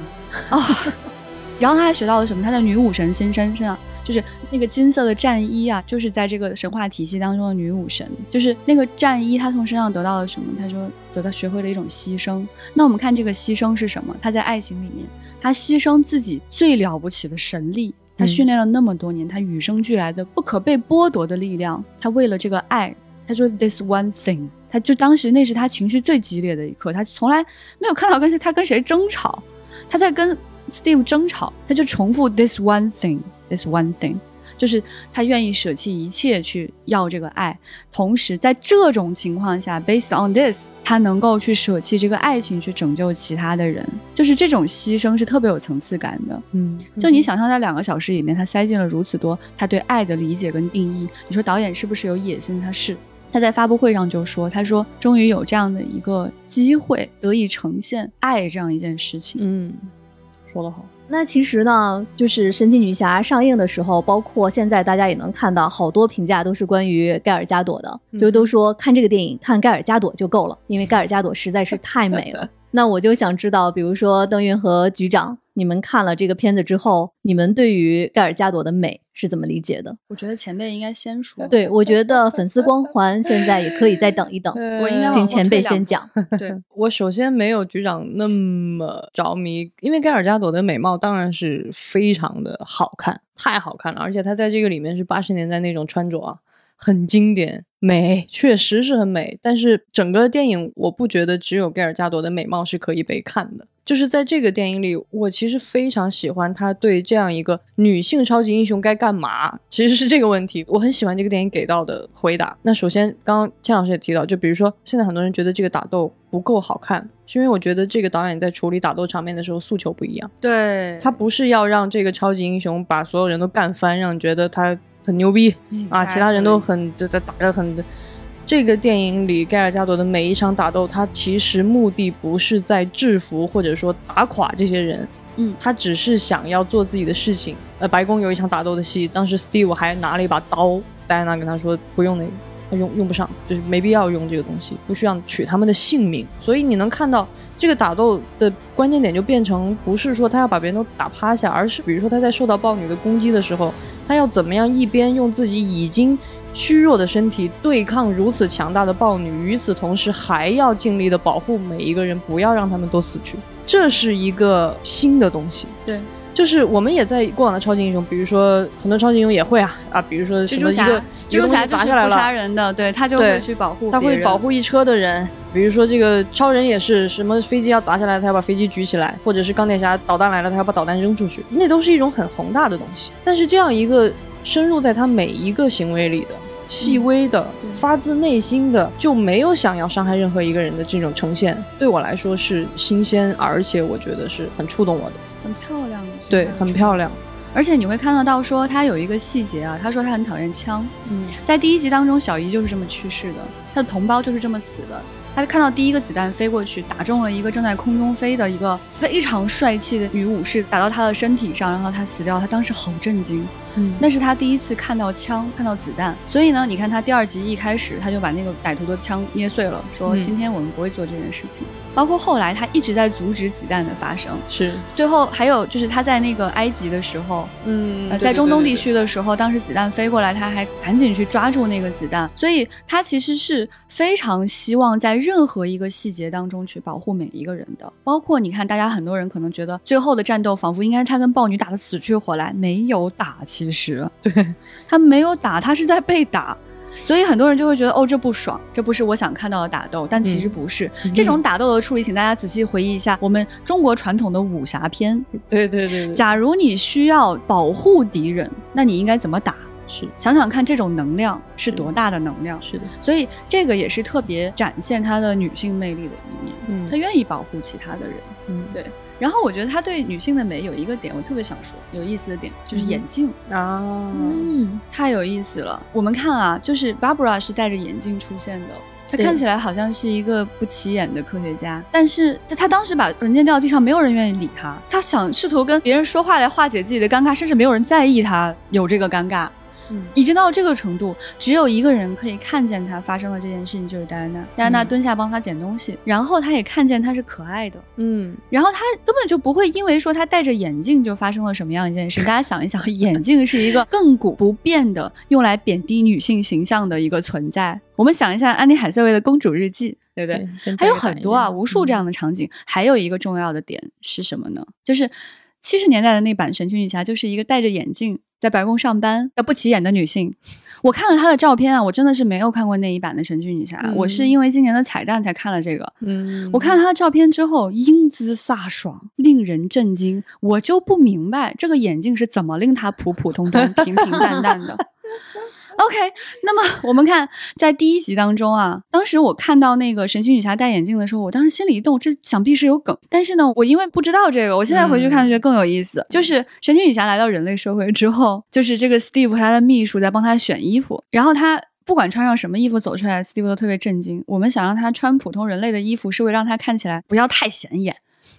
啊！然后他还学到了什么？他的女武神心身上，就是那个金色的战衣啊，就是在这个神话体系当中的女武神，就是那个战衣，他从身上得到了什么？他说得到学会了一种牺牲。那我们看这个牺牲是什么？他在爱情里面，他牺牲自己最了不起的神力，他训练了那么多年，他与生俱来的不可被剥夺的力量，他为了这个爱，他说 this one thing。他就当时那是他情绪最激烈的一刻，他从来没有看到跟他跟谁争吵，他在跟 Steve 争吵，他就重复 this one thing，this one thing，就是他愿意舍弃一切去要这个爱，同时在这种情况下，based on this，他能够去舍弃这个爱情去拯救其他的人，就是这种牺牲是特别有层次感的。嗯，就你想象在两个小时里面，他塞进了如此多他对爱的理解跟定义，你说导演是不是有野心？他是。他在发布会上就说：“他说，终于有这样的一个机会，得以呈现爱这样一件事情。”嗯，说得好。那其实呢，就是神奇女侠上映的时候，包括现在大家也能看到，好多评价都是关于盖尔加朵的，就都说看这个电影看盖尔加朵就够了，因为盖尔加朵实在是太美了。那我就想知道，比如说邓云和局长。你们看了这个片子之后，你们对于盖尔加朵的美是怎么理解的？我觉得前辈应该先说。对，我觉得粉丝光环现在也可以再等一等。我应该请前辈先讲。对 我首先没有局长那么着迷，因为盖尔加朵的美貌当然是非常的好看，太好看了，而且她在这个里面是八十年代那种穿着啊。很经典，美确实是很美，但是整个电影我不觉得只有盖尔加朵的美貌是可以被看的。就是在这个电影里，我其实非常喜欢他对这样一个女性超级英雄该干嘛，其实是这个问题，我很喜欢这个电影给到的回答。那首先，刚刚千老师也提到，就比如说现在很多人觉得这个打斗不够好看，是因为我觉得这个导演在处理打斗场面的时候诉求不一样。对他不是要让这个超级英雄把所有人都干翻，让你觉得他。很牛逼啊！其他人都很在打的很。这个电影里盖尔加朵的每一场打斗，他其实目的不是在制服或者说打垮这些人，嗯，他只是想要做自己的事情。呃，白宫有一场打斗的戏，当时 Steve 还拿了一把刀，戴安娜跟他说不用那个，他用用不上，就是没必要用这个东西，不需要取他们的性命。所以你能看到这个打斗的关键点就变成不是说他要把别人都打趴下，而是比如说他在受到豹女的攻击的时候。他要怎么样一边用自己已经虚弱的身体对抗如此强大的豹女，与此同时还要尽力的保护每一个人，不要让他们都死去。这是一个新的东西。对，就是我们也在过往的超级英雄，比如说很多超级英雄也会啊啊，比如说什么一个蜘蛛侠砸下来了，杀人的，对他就会去保护，他会保护一车的人。比如说这个超人也是什么飞机要砸下来，他要把飞机举起来，或者是钢铁侠导弹来了，他要把导弹扔出去，那都是一种很宏大的东西。但是这样一个深入在他每一个行为里的细微的、发自内心的，就没有想要伤害任何一个人的这种呈现，对我来说是新鲜，而且我觉得是很触动我的，很漂亮。对，很漂亮。而且你会看得到，说他有一个细节啊，他说他很讨厌枪。嗯，在第一集当中，小姨就是这么去世的，他的同胞就是这么死的。他看到第一个子弹飞过去，打中了一个正在空中飞的一个非常帅气的女武士，打到他的身体上，然后他死掉。他当时好震惊，嗯那是他第一次看到枪，看到子弹。所以呢，你看他第二集一开始他就把那个歹徒的枪捏碎了，说嗯今天我们不会做这件事情。包括后来他一直在阻止子弹的发生。是，最后还有就是他在那个埃及的时候，嗯呃，在中东地区的时候，当时子弹飞过来，他还赶紧去抓住那个子弹，所以他其实是非常希望在任何一个细节当中去保护每一个人的。包括你看，大家很多人可能觉得最后的战斗仿佛应该是他跟豹女打的死去活来，没有打，其实 对，他没有打，他是在被打。所以很多人就会觉得，哦，这不爽，这不是我想看到的打斗，但其实不是。嗯这种打斗的处理，请大家仔细回忆一下我们中国传统的武侠片，对对对对，假如你需要保护敌人，那你应该怎么打？是想想看，这种能量是多大的能量？是的，所以这个也是特别展现她的女性魅力的一面。嗯她愿意保护其他的人。嗯对。然后我觉得他对女性的美有一个点，我特别想说，有意思的点就是眼镜。啊，嗯，太有意思了。我们看啊，就是 Barbara 是戴着眼镜出现的。她看起来好像是一个不起眼的科学家，但是她她当时把文件掉到地上，没有人愿意理她。她想试图跟别人说话来化解自己的尴尬，甚至没有人在意她有这个尴尬。嗯已经到这个程度，只有一个人可以看见他发生的这件事情，就是戴安娜。戴安娜嗯蹲下帮他捡东西，然后他也看见他是可爱的，嗯然后他根本就不会因为说他戴着眼镜就发生了什么样一件事。大家想一想，眼镜是一个亘古不变的用来贬低女性形象的一个存在。我们想一下安妮海瑟薇的《公主日记》，对不对？先还有很多啊，无数这样的场景。还有一个重要的点是什么呢？就是七十年代的那版《神奇女侠》，就是一个戴着眼镜在白宫上班的不起眼的女性。我看了她的照片啊，我真的是没有看过那一版的《神奇女侠》嗯我是因为今年的彩蛋才看了这个。嗯，我看她的照片之后，英姿飒爽，令人震惊。我就不明白这个眼镜是怎么令她普普通通、平平淡淡的。OK，那么我们看在第一集当中啊，当时我看到那个神奇女侠戴眼镜的时候，我当时心里一动，这想必是有梗。但是呢，我因为不知道这个，我现在回去看觉得更有意思。就是神奇女侠来到人类社会之后，就是这个 Steve 和他的秘书在帮他选衣服，然后他。不管穿上什么衣服走出来，Steve 都特别震惊。我们想让他穿普通人类的衣服，是为了让他看起来不要太显眼，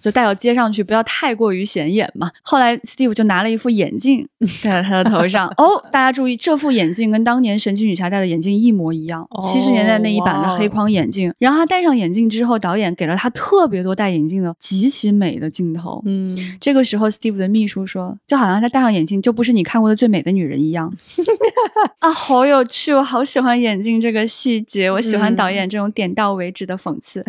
就戴到街上去，不要太过于显眼嘛。后来 Steve 就拿了一副眼镜 戴在他的头上。哦，大家注意，这副眼镜跟当年神奇女侠戴的眼镜一模一样，七十、年代那一版的黑框眼镜。然后他戴上眼镜之后，导演给了他特别多戴眼镜的极其美的镜头。嗯这个时候，Steve 的秘书说，就好像他戴上眼镜就不是你看过的最美的女人一样。啊，好有趣！我好喜欢眼镜这个细节，我喜欢导演这种点到为止的讽刺。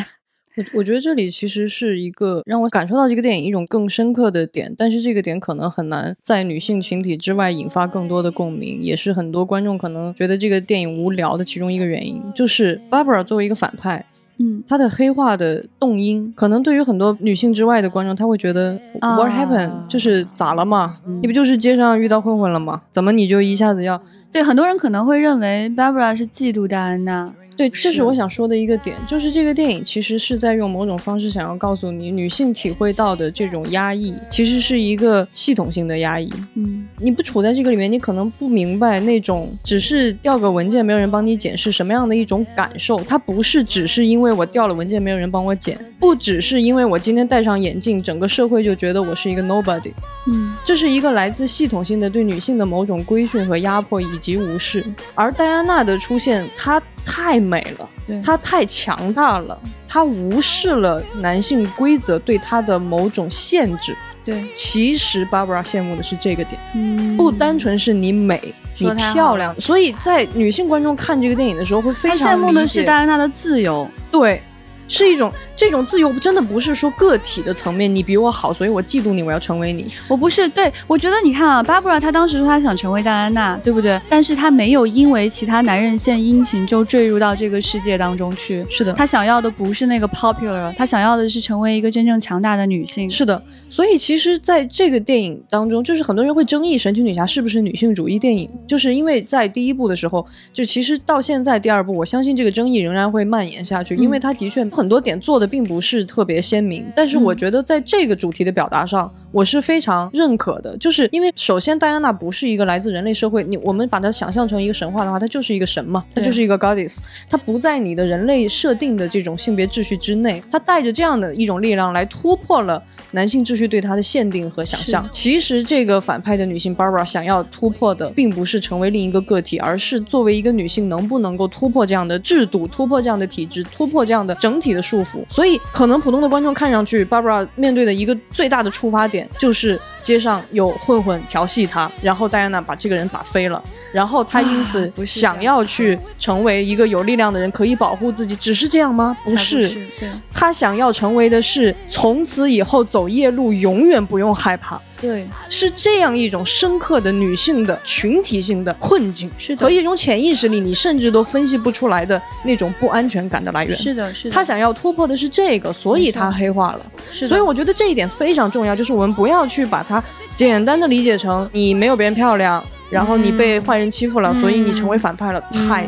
我我觉得这里其实是一个让我感受到这个电影一种更深刻的点，但是这个点可能很难在女性群体之外引发更多的共鸣，也是很多观众可能觉得这个电影无聊的其中一个原因。就是 Barbara 作为一个反派，嗯，她的黑化的动因，可能对于很多女性之外的观众，他会觉得、啊 What happened？就是咋了嘛？嗯你不就是街上遇到混混了吗？怎么你就一下子要？对，很多人可能会认为 Barbara 是嫉妒戴安娜。对，这是是我想说的一个点，就是这个电影其实是在用某种方式想要告诉你，女性体会到的这种压抑，其实是一个系统性的压抑。嗯你不处在这个里面，你可能不明白那种只是掉个文件没有人帮你捡是什么样的一种感受。它不是只是因为我掉了文件没有人帮我捡，不只是因为我今天戴上眼镜，整个社会就觉得我是一个 nobody。嗯这是一个来自系统性的对女性的某种规训和压迫以及无视。而戴安娜的出现，她太美了，她太强大了，她无视了男性规则对她的某种限制。对，其实 Barbara 羡慕的是这个点，嗯不单纯是你美，你漂亮，所以在女性观众看这个电影的时候会非他常羡慕的是戴安娜的自由。对，是一种这种自由，真的不是说个体的层面，你比我好，所以我嫉妒你，我要成为你。我不是对，我觉得你看啊，Barbara 她当时说她想成为戴安娜，对不对？但是她没有因为其他男人献殷勤就坠入到这个世界当中去。是的，她想要的不是那个 popular，她想要的是成为一个真正强大的女性。是的，所以其实在这个电影当中，就是很多人会争议《神奇女侠》是不是女性主义电影，就是因为在第一部的时候，就其实到现在第二部，我相信这个争议仍然会蔓延下去，因为它的确很多点做的并不是特别鲜明，但是我觉得在这个主题的表达上，我是非常认可的。就是因为首先戴安娜不是一个来自人类社会，你我们把它想象成一个神话的话，它就是一个神嘛，它就是一个 goddess，它不在你的人类设定的这种性别秩序之内，它带着这样的一种力量来突破了。男性秩序对她的限定和想象，其实这个反派的女性 Barbara 想要突破的，并不是成为另一个个体，而是作为一个女性能不能够突破这样的制度，突破这样的体制，突破这样的整体的束缚。所以，可能普通的观众看上去，Barbara 面对的一个最大的出发点就是。街上有混混调戏她，然后戴安娜把这个人打飞了，然后她因此想要去成为一个有力量的人，可以保护自己，只是这样吗？不是，她想要成为的是从此以后走夜路永远不用害怕。对，是这样一种深刻的女性的群体性的困境，是的，和一种潜意识里你甚至都分析不出来的那种不安全感的来源。是的，是的。他想要突破的是这个，所以他黑化了。是所以我觉得这一点非常重要，就是我们不要去把它简单的理解成你没有别人漂亮，然后你被坏人欺负了，所以你成为反派了。太。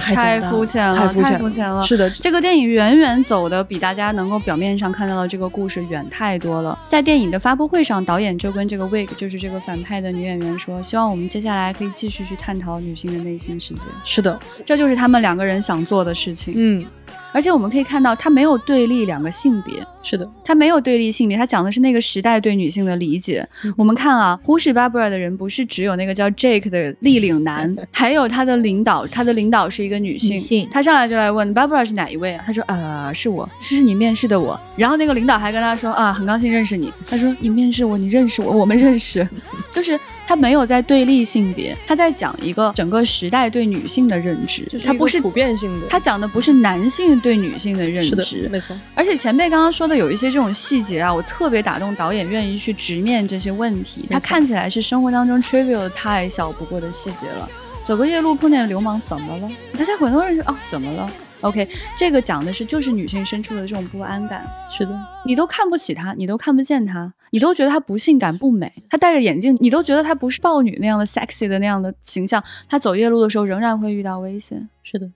太肤浅了，太肤浅了。是的，这个电影远远走的比大家能够表面上看到的这个故事远太多了。在电影的发布会上，导演就跟这个 Wig，就是这个反派的女演员说，希望我们接下来可以继续去探讨女性的内心世界。是的，这就是他们两个人想做的事情。嗯。而且我们可以看到，他没有对立两个性别，是的，他没有对立性别，他讲的是那个时代对女性的理解。我们看啊，忽视 Barbara 的人不是只有那个叫 Jake 的立领男，还有他的领导，他的领导是一个女性。他上来就来问 Barbara 是哪一位啊？他说呃是我，是是你面试的我。然后那个领导还跟他说啊，很高兴认识你。他说你面试我，你认识我，我们认识。就是他没有在对立性别，他在讲一个整个时代对女性的认知，他不是普遍性的，他讲的不是男性。对女性的认知，没错。而且前辈刚刚说的有一些这种细节啊，我特别打动导演，愿意去直面这些问题。他看起来是生活当中 trivial 太小不过的细节了。走个夜路碰见流氓怎么了？大家很多人说哦，怎么了？OK，这个讲的是就是女性深处的这种不安感。是的，你都看不起她，你都看不见她，你都觉得她不性感不美。她戴着眼镜，你都觉得她不是豹女那样的 sexy 的那样的形象。她走夜路的时候仍然会遇到危险。是的。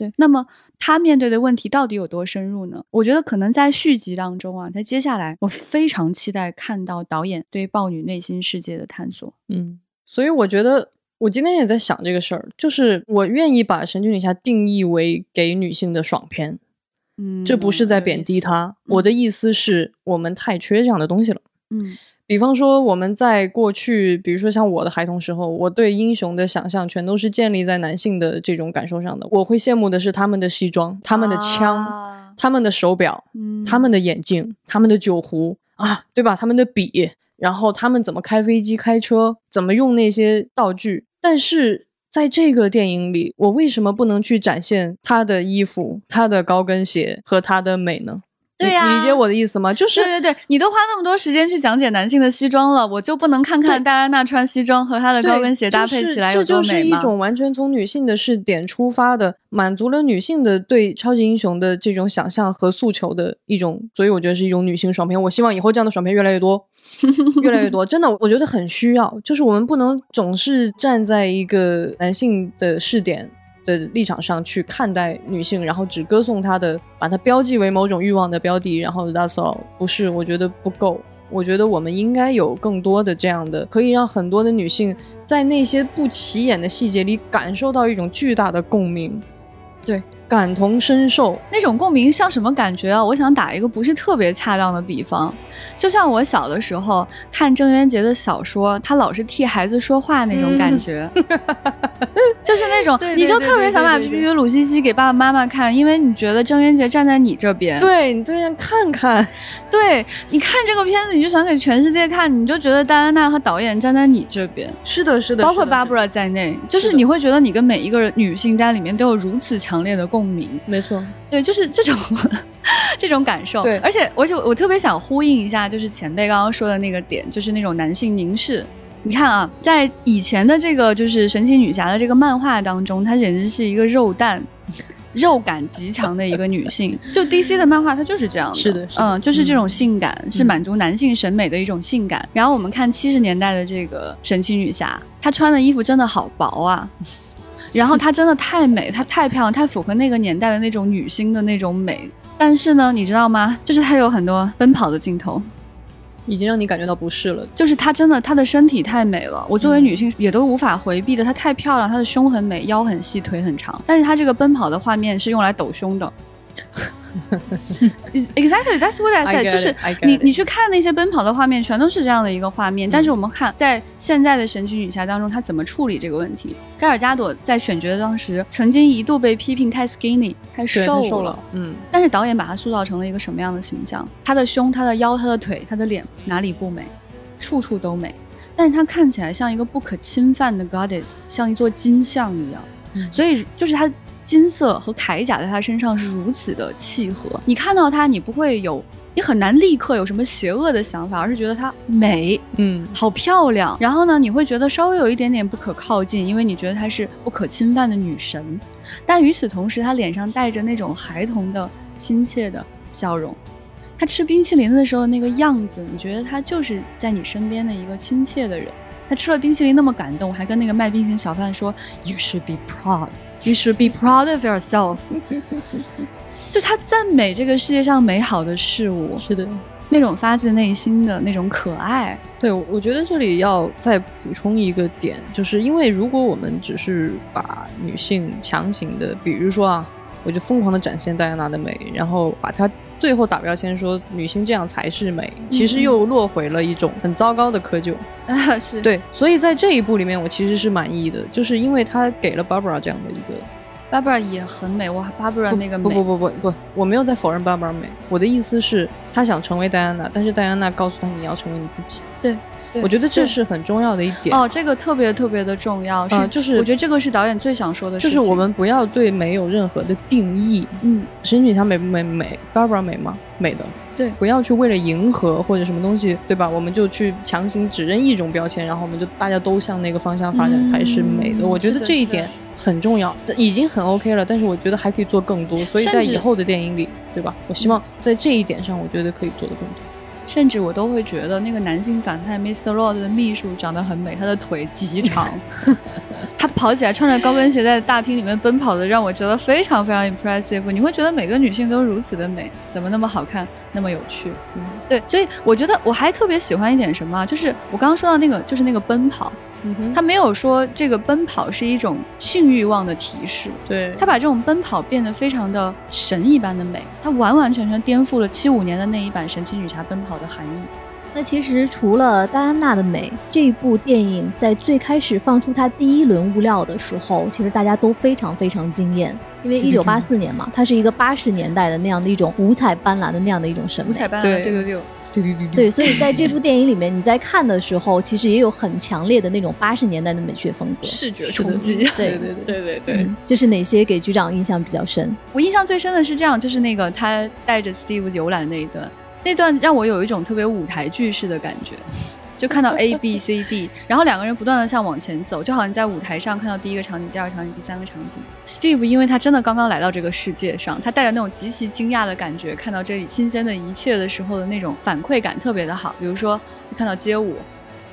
对，那么他面对的问题到底有多深入呢？我觉得可能在续集当中啊，在接下来，我非常期待看到导演对豹女内心世界的探索。嗯，所以我觉得我今天也在想这个事儿，就是我愿意把《神奇女侠》定义为给女性的爽片。嗯，这不是在贬低她，我的意思是我们太缺这样的东西了。嗯。比方说，我们在过去，比如说像我的孩童时候，我对英雄的想象全都是建立在男性的这种感受上的。我会羡慕的是他们的西装、他们的枪、他们的手表、他们的眼镜、他们的酒壶啊，对吧？他们的笔，然后他们怎么开飞机、开车，怎么用那些道具。但是在这个电影里，我为什么不能去展现他的衣服、他的高跟鞋和他的美呢？对呀，理解我的意思吗？就是对对对，你都花那么多时间去讲解男性的西装了，我就不能看看戴安娜穿西装和她的高跟鞋搭配起来有多美吗？这就是一种完全从女性的视点出发的，满足了女性的对超级英雄的这种想象和诉求的一种，所以我觉得是一种女性爽片。我希望以后这样的爽片越来越多，越来越多。真的，我觉得很需要。就是我们不能总是站在一个男性的视点。的立场上去看待女性，然后只歌颂她的，把她标记为某种欲望的标的，然后 that's all，不是，我觉得不够。我觉得我们应该有更多的这样的，可以让很多的女性在那些不起眼的细节里感受到一种巨大的共鸣。对。感同身受。那种共鸣像什么感觉啊？我想打一个不是特别恰当的比方，就像我小的时候看郑渊洁的小说，他老是替孩子说话那种感觉，就是那种你就特别想把《皮皮与鲁西西》给爸爸妈妈看，因为你觉得郑渊洁站在你这边，对你对想看看，对你看这个片子你就想给全世界看，你就觉得戴安娜和导演站在你这边，是的，是的，包括 Barbara 在内，就是你会觉得你跟每一个女性在里面都有如此强烈的共。共鸣，没错，对，就是这种 这种感受。对，而且，而且我特别想呼应一下，就是前辈刚刚说的那个点，就是那种男性凝视。你看啊，在以前的这个就是神奇女侠的这个漫画当中，她简直是一个肉蛋、肉感极强的一个女性。就 DC 的漫画，它就是这样的，是的，嗯，就是这种性感，是满足男性审美的一种性感。然后我们看七十年代的这个神奇女侠，她穿的衣服真的好薄啊。然后她真的太美，她太漂亮，太符合那个年代的那种女星的那种美。但是呢，你知道吗？就是她有很多奔跑的镜头，已经让你感觉到不适了。就是她真的，她的身体太美了，我作为女性也都无法回避的。她太漂亮，她的胸很美，腰很细，腿很长。但是她这个奔跑的画面是用来抖胸的。Exactly, that's what I said。就是你你去看那些奔跑的画面，全都是这样的一个画面。但是我们看在现在的神奇女侠当中，她怎么处理这个问题？盖尔加朵在选角的当时，曾经一度被批评太 skinny，太瘦了。嗯。但是导演把她塑造成了一个什么样的形象？她的胸、她的腰、她的腿、她的脸，哪里不美？处处都美。但是她看起来像一个不可侵犯的 goddess，像一座金像一样。所以就是她。金色和铠甲在她身上是如此的契合，你看到她，你不会有，你很难立刻有什么邪恶的想法，而是觉得她美，嗯，好漂亮。然后呢，你会觉得稍微有一点点不可靠近，因为你觉得她是不可侵犯的女神。但与此同时，她脸上带着那种孩童的亲切的笑容，她吃冰淇淋的时候那个样子，你觉得她就是在你身边的一个亲切的人。他吃了冰淇淋那么感动，还跟那个卖冰淇淋小贩说：“You should be proud. You should be proud of yourself.” 就他赞美这个世界上美好的事物，是的，那种发自内心的那种可爱。对，我觉得这里要再补充一个点，就是因为如果我们只是把女性强行的，比如说啊，我就疯狂的展现戴安娜的美，然后把她。最后打标签说女性这样才是美，其实又落回了一种很糟糕的窠臼。啊，是。对，所以在这一部里面我其实是满意的，就是因为他给了 Barbara 这样的一个，Barbara 也很美，哇，Barbara 那个美。不不不不不，我没有在否认 Barbara 美，我的意思是她想成为戴安娜，但是戴安娜告诉她你要成为你自己，对。我觉得这是很重要的一点哦，这个特别特别的重要，是就是我觉得这个是导演最想说的，就是我们不要对美有任何的定义。嗯，神女侠美不美？美，Barbara 美吗？美的。对，不要去为了迎合或者什么东西，对吧？我们就去强行只认一种标签，然后我们就大家都向那个方向发展才是美的。我觉得这一点很重要，已经很 OK 了，但是我觉得还可以做更多。所以在以后的电影里，对吧？我希望在这一点上，我觉得可以做的更多。甚至我都会觉得那个男性反派 Mr. Lord 的秘书长得很美，他的腿极长，他跑起来穿着高跟鞋在大厅里面奔跑的，让我觉得非常非常 impressive。你会觉得每个女性都如此的美，怎么那么好看，那么有趣？嗯，对，所以我觉得我还特别喜欢一点什么，就是我刚刚说到那个，就是那个奔跑。他没有说这个奔跑是一种性欲望的提示，对。他把这种奔跑变得非常的神一般的美，他完完全全颠覆了七五年的那一版神奇女侠奔跑的含义。那其实除了戴安娜的美，这部电影在最开始放出它第一轮物料的时候，其实大家都非常非常惊艳，因为一九八四年嘛，它是一个八十年代的那样的一种五彩斑斓的那样的一种审美，五彩斑斓，对。对对。对对对对，所以在这部电影里面，你在看的时候，其实也有很强烈的那种八十年代的美学风格，视觉冲击。对对对对对，就是哪些给局长印象比较深？我印象最深的是这样，就是那个他带着 Steve 游览那一段，那段让我有一种特别舞台剧式的感觉。就看到 A B C D，然后两个人不断的向往前走，就好像在舞台上看到第一个场景、第二个场景、第三个场景。Steve 因为他真的刚刚来到这个世界上，他带着那种极其惊讶的感觉，看到这里新鲜的一切的时候的那种反馈感特别的好。比如说看到街舞。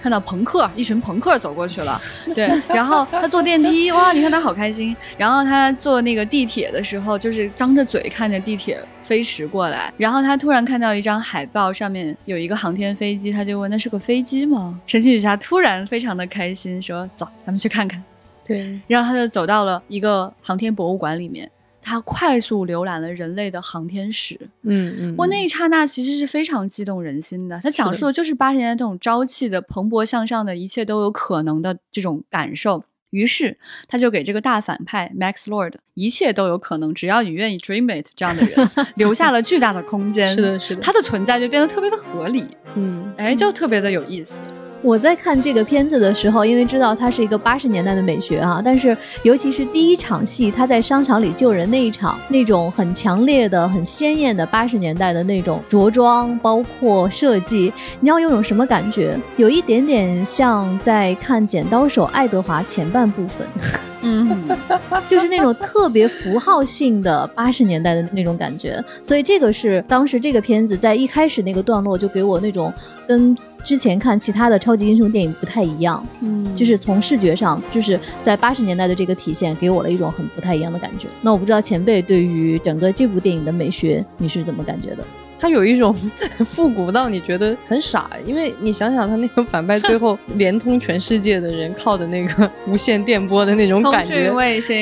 看到朋克，一群朋克走过去了，对，然后他坐电梯，哇，你看他好开心。然后他坐那个地铁的时候，就是张着嘴看着地铁飞驰过来。然后他突然看到一张海报，上面有一个航天飞机，他就问：“那是个飞机吗？”神奇女侠突然非常的开心，说：“走，咱们去看看。”对，然后他就走到了一个航天博物馆里面。他快速浏览了人类的航天史，嗯嗯，我那一刹那其实是非常激动人心的。他讲述的就是八十年代这种朝气的、蓬勃向上的、一切都有可能的这种感受。于是他就给这个大反派 Max Lord 一切都有可能，只要你愿意 dream it 这样的人 留下了巨大的空间。是的，是的，他的存在就变得特别的合理。嗯，哎，就特别的有意思。我在看这个片子的时候，因为知道它是一个八十年代的美学啊，但是尤其是第一场戏，他在商场里救人那一场，那种很强烈的、很鲜艳的八十年代的那种着装，包括设计，你要有种什么感觉？有一点点像在看《剪刀手爱德华》前半部分，嗯，就是那种特别符号性的八十年代的那种感觉。所以这个是当时这个片子在一开始那个段落就给我那种跟。之前看其他的超级英雄电影不太一样，嗯，就是从视觉上，就是在八十年代的这个体现，给我了一种很不太一样的感觉。那我不知道前辈对于整个这部电影的美学，你是怎么感觉的？他有一种 复古到你觉得很傻，因为你想想他那个反派 最后连通全世界的人靠的那个无线电波的那种感觉，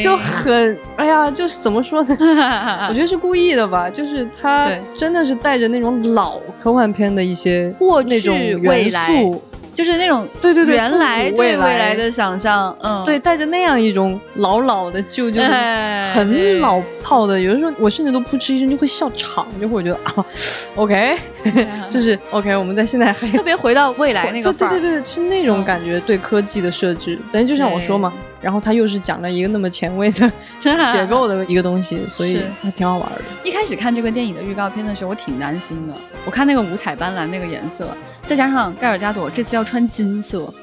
就很哎呀，就是怎么说呢？我觉得是故意的吧，就是他真的是带着那种老科幻片的一些过去元素。就是那种对对对，原来对未来的想象，嗯，对，带着那样一种老老的旧旧的、很老套的，有的时候我甚至都扑哧一声就会笑场，就会觉得啊，OK，就是 OK，我们在现在还特别回到未来那个对对对，是那种感觉，对科技的设置，等于就像我说嘛。然后他又是讲了一个那么前卫的 结构的一个东西，所以还挺好玩的。一开始看这个电影的预告片的时候，我挺担心的。我看那个五彩斑斓那个颜色，再加上盖尔加朵这次要穿金色。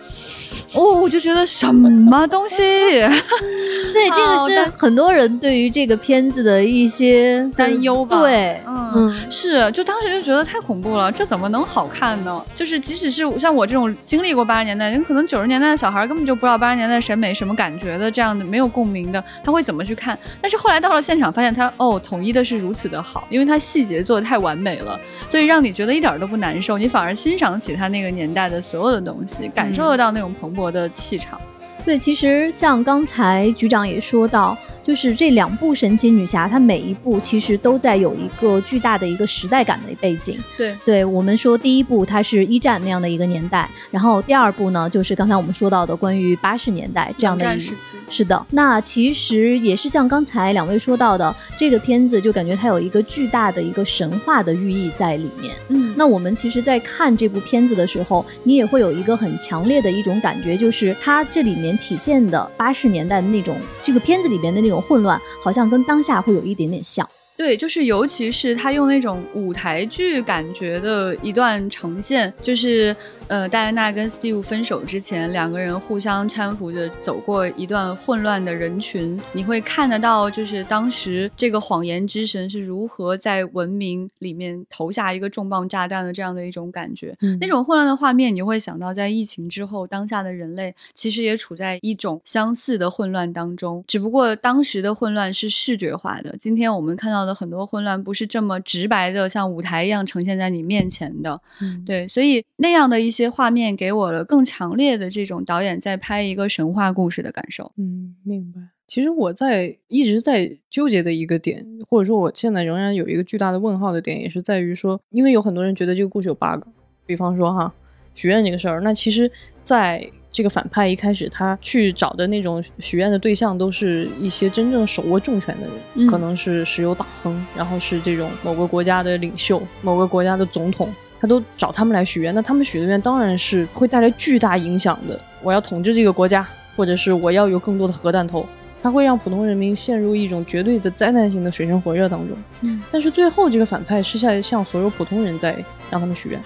哦，我就觉得什么东西？对，这个是很多人对于这个片子的一些担忧吧？对，嗯，是，就当时就觉得太恐怖了，这怎么能好看呢？就是即使是像我这种经历过八十年代，人可能九十年代的小孩根本就不知道八十年代审美什么感觉的，这样的没有共鸣的，他会怎么去看？但是后来到了现场，发现他哦，统一的是如此的好，因为他细节做的太完美了，所以让你觉得一点都不难受，你反而欣赏起他那个年代的所有的东西，感受得到那种。蓬勃的气场，对，其实像刚才局长也说到。就是这两部神奇女侠，它每一部其实都在有一个巨大的一个时代感的背景。对，对我们说第一部它是一战那样的一个年代，然后第二部呢就是刚才我们说到的关于八十年代这样的一时期。是的，那其实也是像刚才两位说到的，这个片子就感觉它有一个巨大的一个神话的寓意在里面。嗯，那我们其实，在看这部片子的时候，你也会有一个很强烈的一种感觉，就是它这里面体现的八十年代的那种这个片子里边的那。种混乱，好像跟当下会有一点点像。对，就是尤其是他用那种舞台剧感觉的一段呈现，就是呃，戴安娜跟 Steve 分手之前，两个人互相搀扶着走过一段混乱的人群，你会看得到，就是当时这个谎言之神是如何在文明里面投下一个重磅炸弹的这样的一种感觉。那种混乱的画面，你就会想到在疫情之后，当下的人类其实也处在一种相似的混乱当中，只不过当时的混乱是视觉化的，今天我们看到。的很多混乱不是这么直白的，像舞台一样呈现在你面前的，嗯对，所以那样的一些画面给我了更强烈的这种导演在拍一个神话故事的感受。嗯，明白。其实我在一直在纠结的一个点，或者说我现在仍然有一个巨大的问号的点，也是在于说，因为有很多人觉得这个故事有 bug，比方说哈许愿这个事儿，那其实在。这个反派一开始他去找的那种许愿的对象，都是一些真正手握重权的人，可能是石油大亨，然后是这种某个国家的领袖、某个国家的总统，他都找他们来许愿。那他们许的愿当然是会带来巨大影响的。我要统治这个国家，或者是我要有更多的核弹头，它会让普通人民陷入一种绝对的灾难性的水深火热当中。嗯，但是最后这个反派是在向所有普通人在让他们许愿。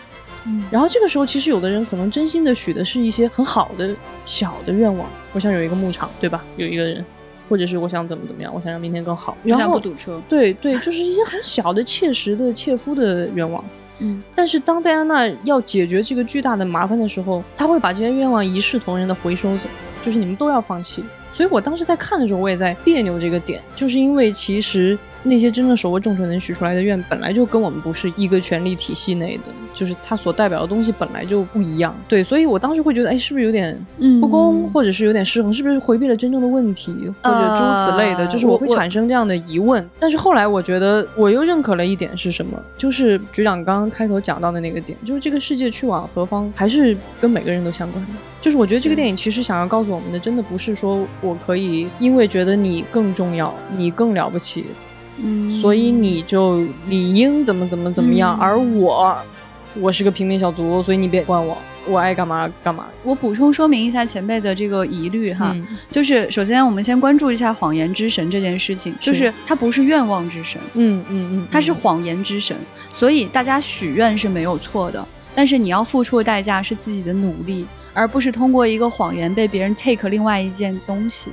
然后这个时候，其实有的人可能真心的许的是一些很好的小的愿望，我想有一个牧场，对吧？有一个人，或者是我想怎么怎么样，我想让明天更好，然后不堵车。对对，就是一些很小的、切实的、切肤的愿望。嗯，但是当戴安娜要解决这个巨大的麻烦的时候，他会把这些愿望一视同仁的回收走，就是你们都要放弃。所以我当时在看的时候，我也在别扭这个点，就是因为其实。那些真正手握重权能许出来的愿，本来就跟我们不是一个权力体系内的，就是它所代表的东西本来就不一样。对，所以我当时会觉得，哎，是不是有点不公，或者是有点失衡，是不是回避了真正的问题，或者诸如此类的，就是我会产生这样的疑问。但是后来我觉得，我又认可了一点是什么，就是局长刚刚开头讲到的那个点，就是这个世界去往何方，还是跟每个人都相关的。就是我觉得这个电影其实想要告诉我们的，真的不是说我可以因为觉得你更重要，你更了不起。嗯，所以你就理应怎么怎么怎么样，而我，我是个平民小卒，所以你别管我，我爱干嘛干嘛。我补充说明一下前辈的这个疑虑哈，就是首先我们先关注一下谎言之神这件事情，就是他不是愿望之神，嗯嗯嗯，他是谎言之神，所以大家许愿是没有错的，但是你要付出的代价是自己的努力，而不是通过一个谎言被别人 take 另外一件东西。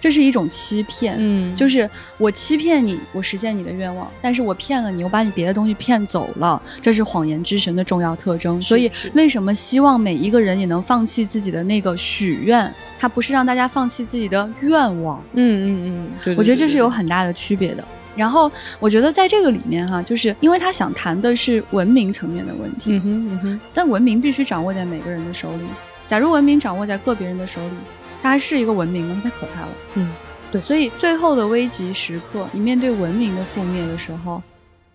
这是一种欺骗。嗯，就是我欺骗你，我实现你的愿望，但是我骗了你，我把你别的东西骗走了，这是谎言之神的重要特征。所以，为什么希望每一个人也能放弃自己的那个许愿？它不是让大家放弃自己的愿望。嗯嗯嗯，我觉得这是有很大的区别的。然后，我觉得在这个里面哈，就是因为他想谈的是文明层面的问题。嗯哼嗯哼，但文明必须掌握在每个人的手里。假如文明掌握在个别人的手里，它还是一个文明吗？太可怕了。嗯，对。所以最后的危急时刻，你面对文明的覆灭的时候，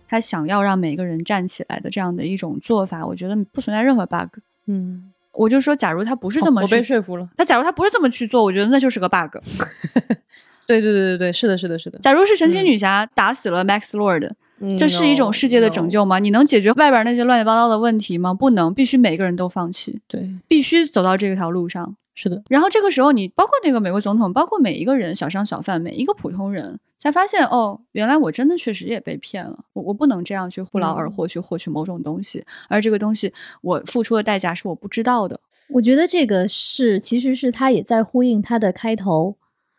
他想要让每个人站起来的这样的一种做法，我觉得不存在任何 bug。嗯，我就说，假如他不是这么，我被说服了。他假如他不是这么去做，我觉得那就是个 bug。对对对对对，是的，是的，是的。假如是神奇女侠打死了 Max Lord，这是一种世界的拯救吗？你能解决外边那些乱七八糟的问题吗？不能，必须每个人都放弃。对，必须走到这条路上。是的。然后这个时候，你包括那个美国总统，包括每一个人，小商小贩，每一个普通人，才发现哦，原来我真的确实也被骗了。我我不能这样去不劳而获去获取某种东西，而这个东西我付出的代价是我不知道的。我觉得这个是，其实是他也在呼应他的开头。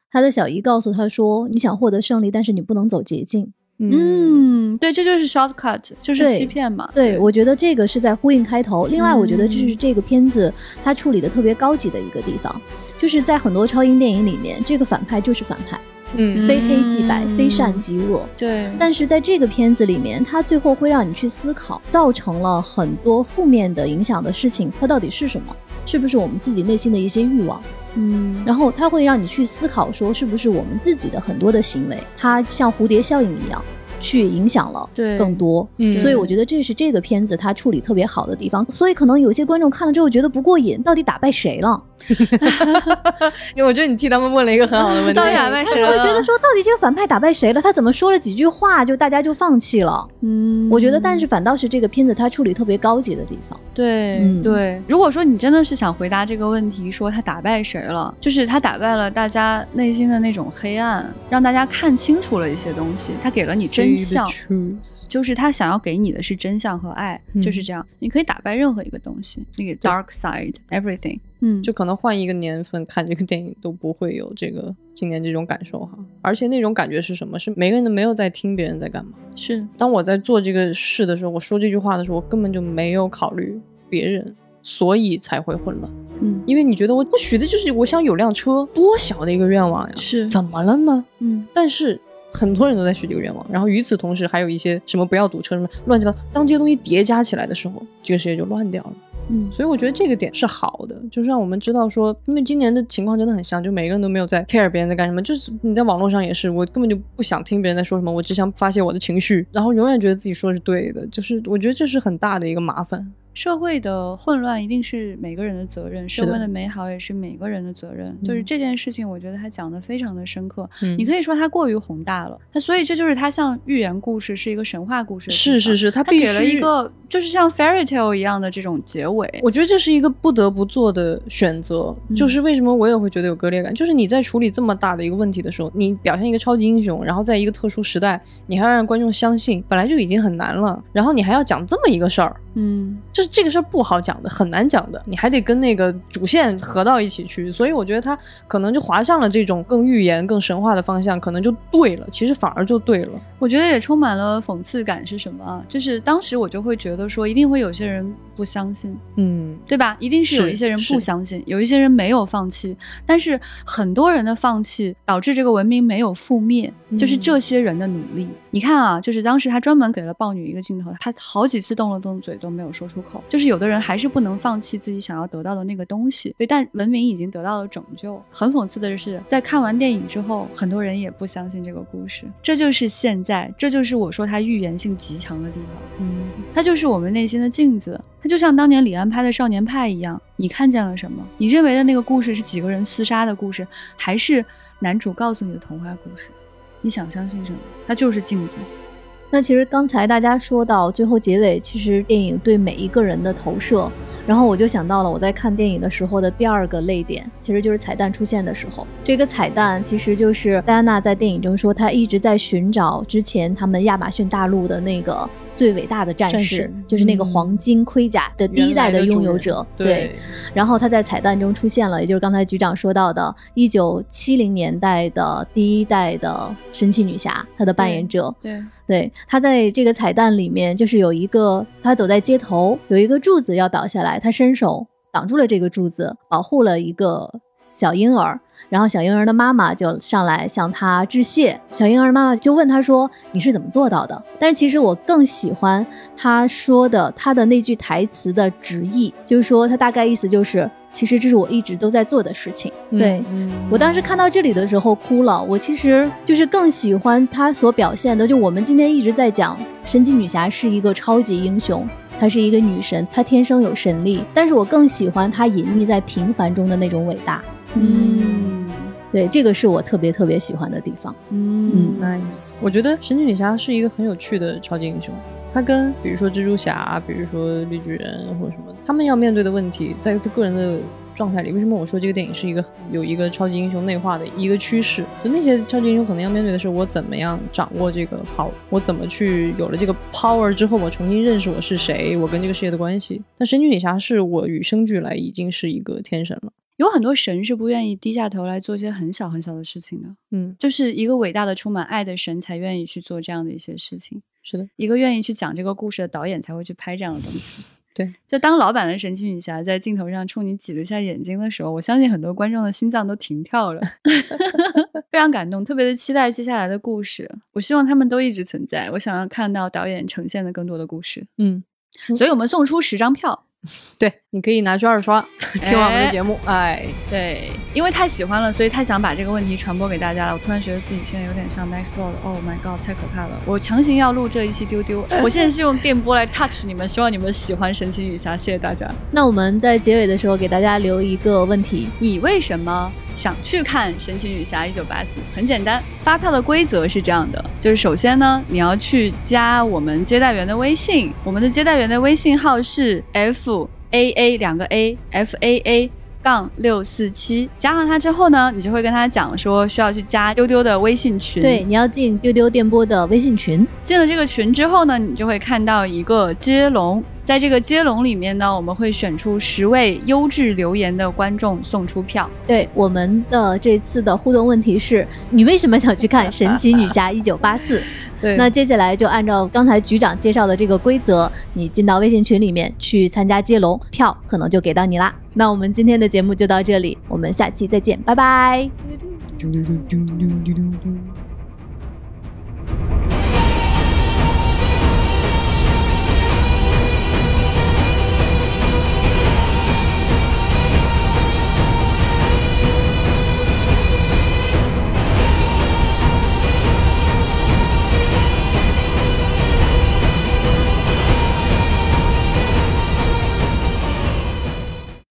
他的小姨告诉他说：“你想获得胜利，但是你不能走捷径。”嗯，对，这就是 shortcut，就是欺骗嘛。对，我觉得这个是在呼应开头。另外，我觉得这是这个片子它处理的特别高级的一个地方，就是在很多超英电影里面，这个反派就是反派，嗯，非黑即白，非善即恶。对。但是在这个片子里面，它最后会让你去思考，造成了很多负面的影响的事情，它到底是什么？是不是我们自己内心的一些欲望？嗯，然后它会让你去思考，说是不是我们自己的很多的行为，它像蝴蝶效应一样，去影响了更多。嗯，所以我觉得这是这个片子它处理特别好的地方。所以可能有些观众看了之后觉得不过瘾，到底打败谁了？因为我觉得你替他们问了一个很好的问题，到底打败谁了？我觉得说到底这个反派打败谁了？他怎么说了几句话就大家就放弃了？嗯，我觉得，但是反倒是这个片子它处理特别高级的地方。对对，如果说你真的是想回答这个问题，说他打败谁了，就是他打败了大家内心的那种黑暗，让大家看清楚了一些东西，他给了你真相，就是他想要给你的是真相和爱，就是这样。你可以打败任何一个东西，那个 dark side everything。嗯，就可能换一个年份看这个电影都不会有这个今年这种感受哈。而且那种感觉是什么？是每个人都没有在听别人在干嘛。是，当我在做这个事的时候，我说这句话的时候，我根本就没有考虑别人，所以才会混乱。嗯，因为你觉得我我许的就是我想有辆车，多小的一个愿望呀？是，怎么了呢？嗯，但是很多人都在许这个愿望，然后与此同时还有一些什么不要堵车什么乱七八糟。当这些东西叠加起来的时候，这个世界就乱掉了。嗯，所以我觉得这个点是好的，就是让我们知道说，因为今年的情况真的很像，就每个人都没有在 care 别人在干什么，就是你在网络上也是，我根本就不想听别人在说什么，我只想发泄我的情绪，然后永远觉得自己说的是对的，就是我觉得这是很大的一个麻烦。社会的混乱一定是每个人的责任，社会的美好也是每个人的责任。就是这件事情，我觉得他讲的非常的深刻。你可以说他过于宏大了，他所以这就是他像寓言故事，是一个神话故事。是是是，他给了一个就是像 fairy tale 一样的这种结尾。我觉得这是一个不得不做的选择。就是为什么我也会觉得有割裂感，就是你在处理这么大的一个问题的时候，你表现一个超级英雄，然后在一个特殊时代，你还要让观众相信，本来就已经很难了，然后你还要讲这么一个事儿。嗯，就是这个事儿不好讲的，很难讲的，你还得跟那个主线合到一起去，所以我觉得他可能就滑向了这种更预言、更神话的方向，可能就对了。其实反而就对了。我觉得也充满了讽刺感是什么？就是当时我就会觉得说，一定会有些人不相信，嗯，对吧？一定是有一些人不相信，有一些人没有放弃，但是很多人的放弃导致这个文明没有覆灭，就是这些人的努力。你看啊，就是当时他专门给了豹女一个镜头，他好几次动了动嘴都没有说出口。就是有的人还是不能放弃自己想要得到的那个东西，对，但文明已经得到了拯救。很讽刺的是，在看完电影之后，很多人也不相信这个故事。这就是现在，这就是我说它预言性极强的地方。嗯，它就是我们内心的镜子，它就像当年李安拍的《少年派》一样。你看见了什么？你认为的那个故事是几个人厮杀的故事，还是男主告诉你的童话故事？你想相信什么？它就是镜子。那其实刚才大家说到最后结尾，其实电影对每一个人的投射，然后我就想到了我在看电影的时候的第二个泪点，其实就是彩蛋出现的时候。这个彩蛋其实就是戴安娜在电影中说，她一直在寻找之前他们亚马逊大陆的那个最伟大的战士，就是那个黄金盔甲的第一代的拥有者。对，然后他在彩蛋中出现了，也就是刚才局长说到的，一九七零年代的第一代的神奇女侠，她的扮演者。对，对，他在这个彩蛋里面，就是有一个她走在街头，有一个柱子要倒下来，她伸手挡住了这个柱子，保护了一个小婴儿。然后小婴儿的妈妈就上来向他致谢，小婴儿妈妈就问他说：“你是怎么做到的？”但是其实我更喜欢他说的他的那句台词的直译，就是说他大概意思就是，其实这是我一直都在做的事情。对，嗯我当时看到这里的时候哭了。我其实就是更喜欢他所表现的，就我们今天一直在讲神奇女侠是一个超级英雄，她是一个女神，她天生有神力。但是我更喜欢她隐匿在平凡中的那种伟大。嗯对，这个是我特别特别喜欢的地方。嗯 nice。我觉得神奇女侠是一个很有趣的超级英雄。她跟比如说蜘蛛侠，比如说绿巨人或者什么，他们要面对的问题，在他个人的状态里，为什么我说这个电影是一个有一个超级英雄内化的一个趋势？就那些超级英雄可能要面对的是，我怎么样掌握这个 power，我怎么去有了这个 power 之后，我重新认识我是谁，我跟这个世界的关系。但神奇女侠是我与生俱来已经是一个天神了。有很多神是不愿意低下头来做一些很小很小的事情的，嗯，就是一个伟大的、充满爱的神才愿意去做这样的一些事情。是的，一个愿意去讲这个故事的导演才会去拍这样的东西。对，就当老版的神奇女侠在镜头上冲你挤了一下眼睛的时候，我相信很多观众的心脏都停跳了，非常感动，特别的期待接下来的故事。我希望他们都一直存在，我想要看到导演呈现的更多的故事。嗯，所以我们送出十张票。对，你可以拿去二刷，听完我们的节目，哎，对，因为太喜欢了，所以太想把这个问题传播给大家了。我突然觉得自己现在有点像 Maxwell 了，Oh my god，太可怕了！我强行要录这一期丢丢，我现在是用电波来 touch 你们，希望你们喜欢神奇女侠，谢谢大家。那我们在结尾的时候给大家留一个问题：你为什么想去看《神奇女侠一九八四》？很简单，发票的规则是这样的，就是首先呢，你要去加我们接待员的微信，我们的接待员的微信号是 F A A 两个 A F A A。杠六四七，加上他之后呢，你就会跟他讲说需要去加丢丢的微信群。对，，你要进丢丢电波的微信群。进了这个群之后呢，你就会看到一个接龙，在这个接龙里面呢，我们会选出十位优质留言的观众送出票。对，我们的这次的互动问题是：你为什么想去看《神奇女侠一九八四》？对，那接下来就按照刚才局长介绍的这个规则，你进到微信群里面去参加接龙，票可能就给到你啦。那我们今天的节目就到这里，我们下期再见，拜拜。嘟嘟嘟嘟嘟嘟嘟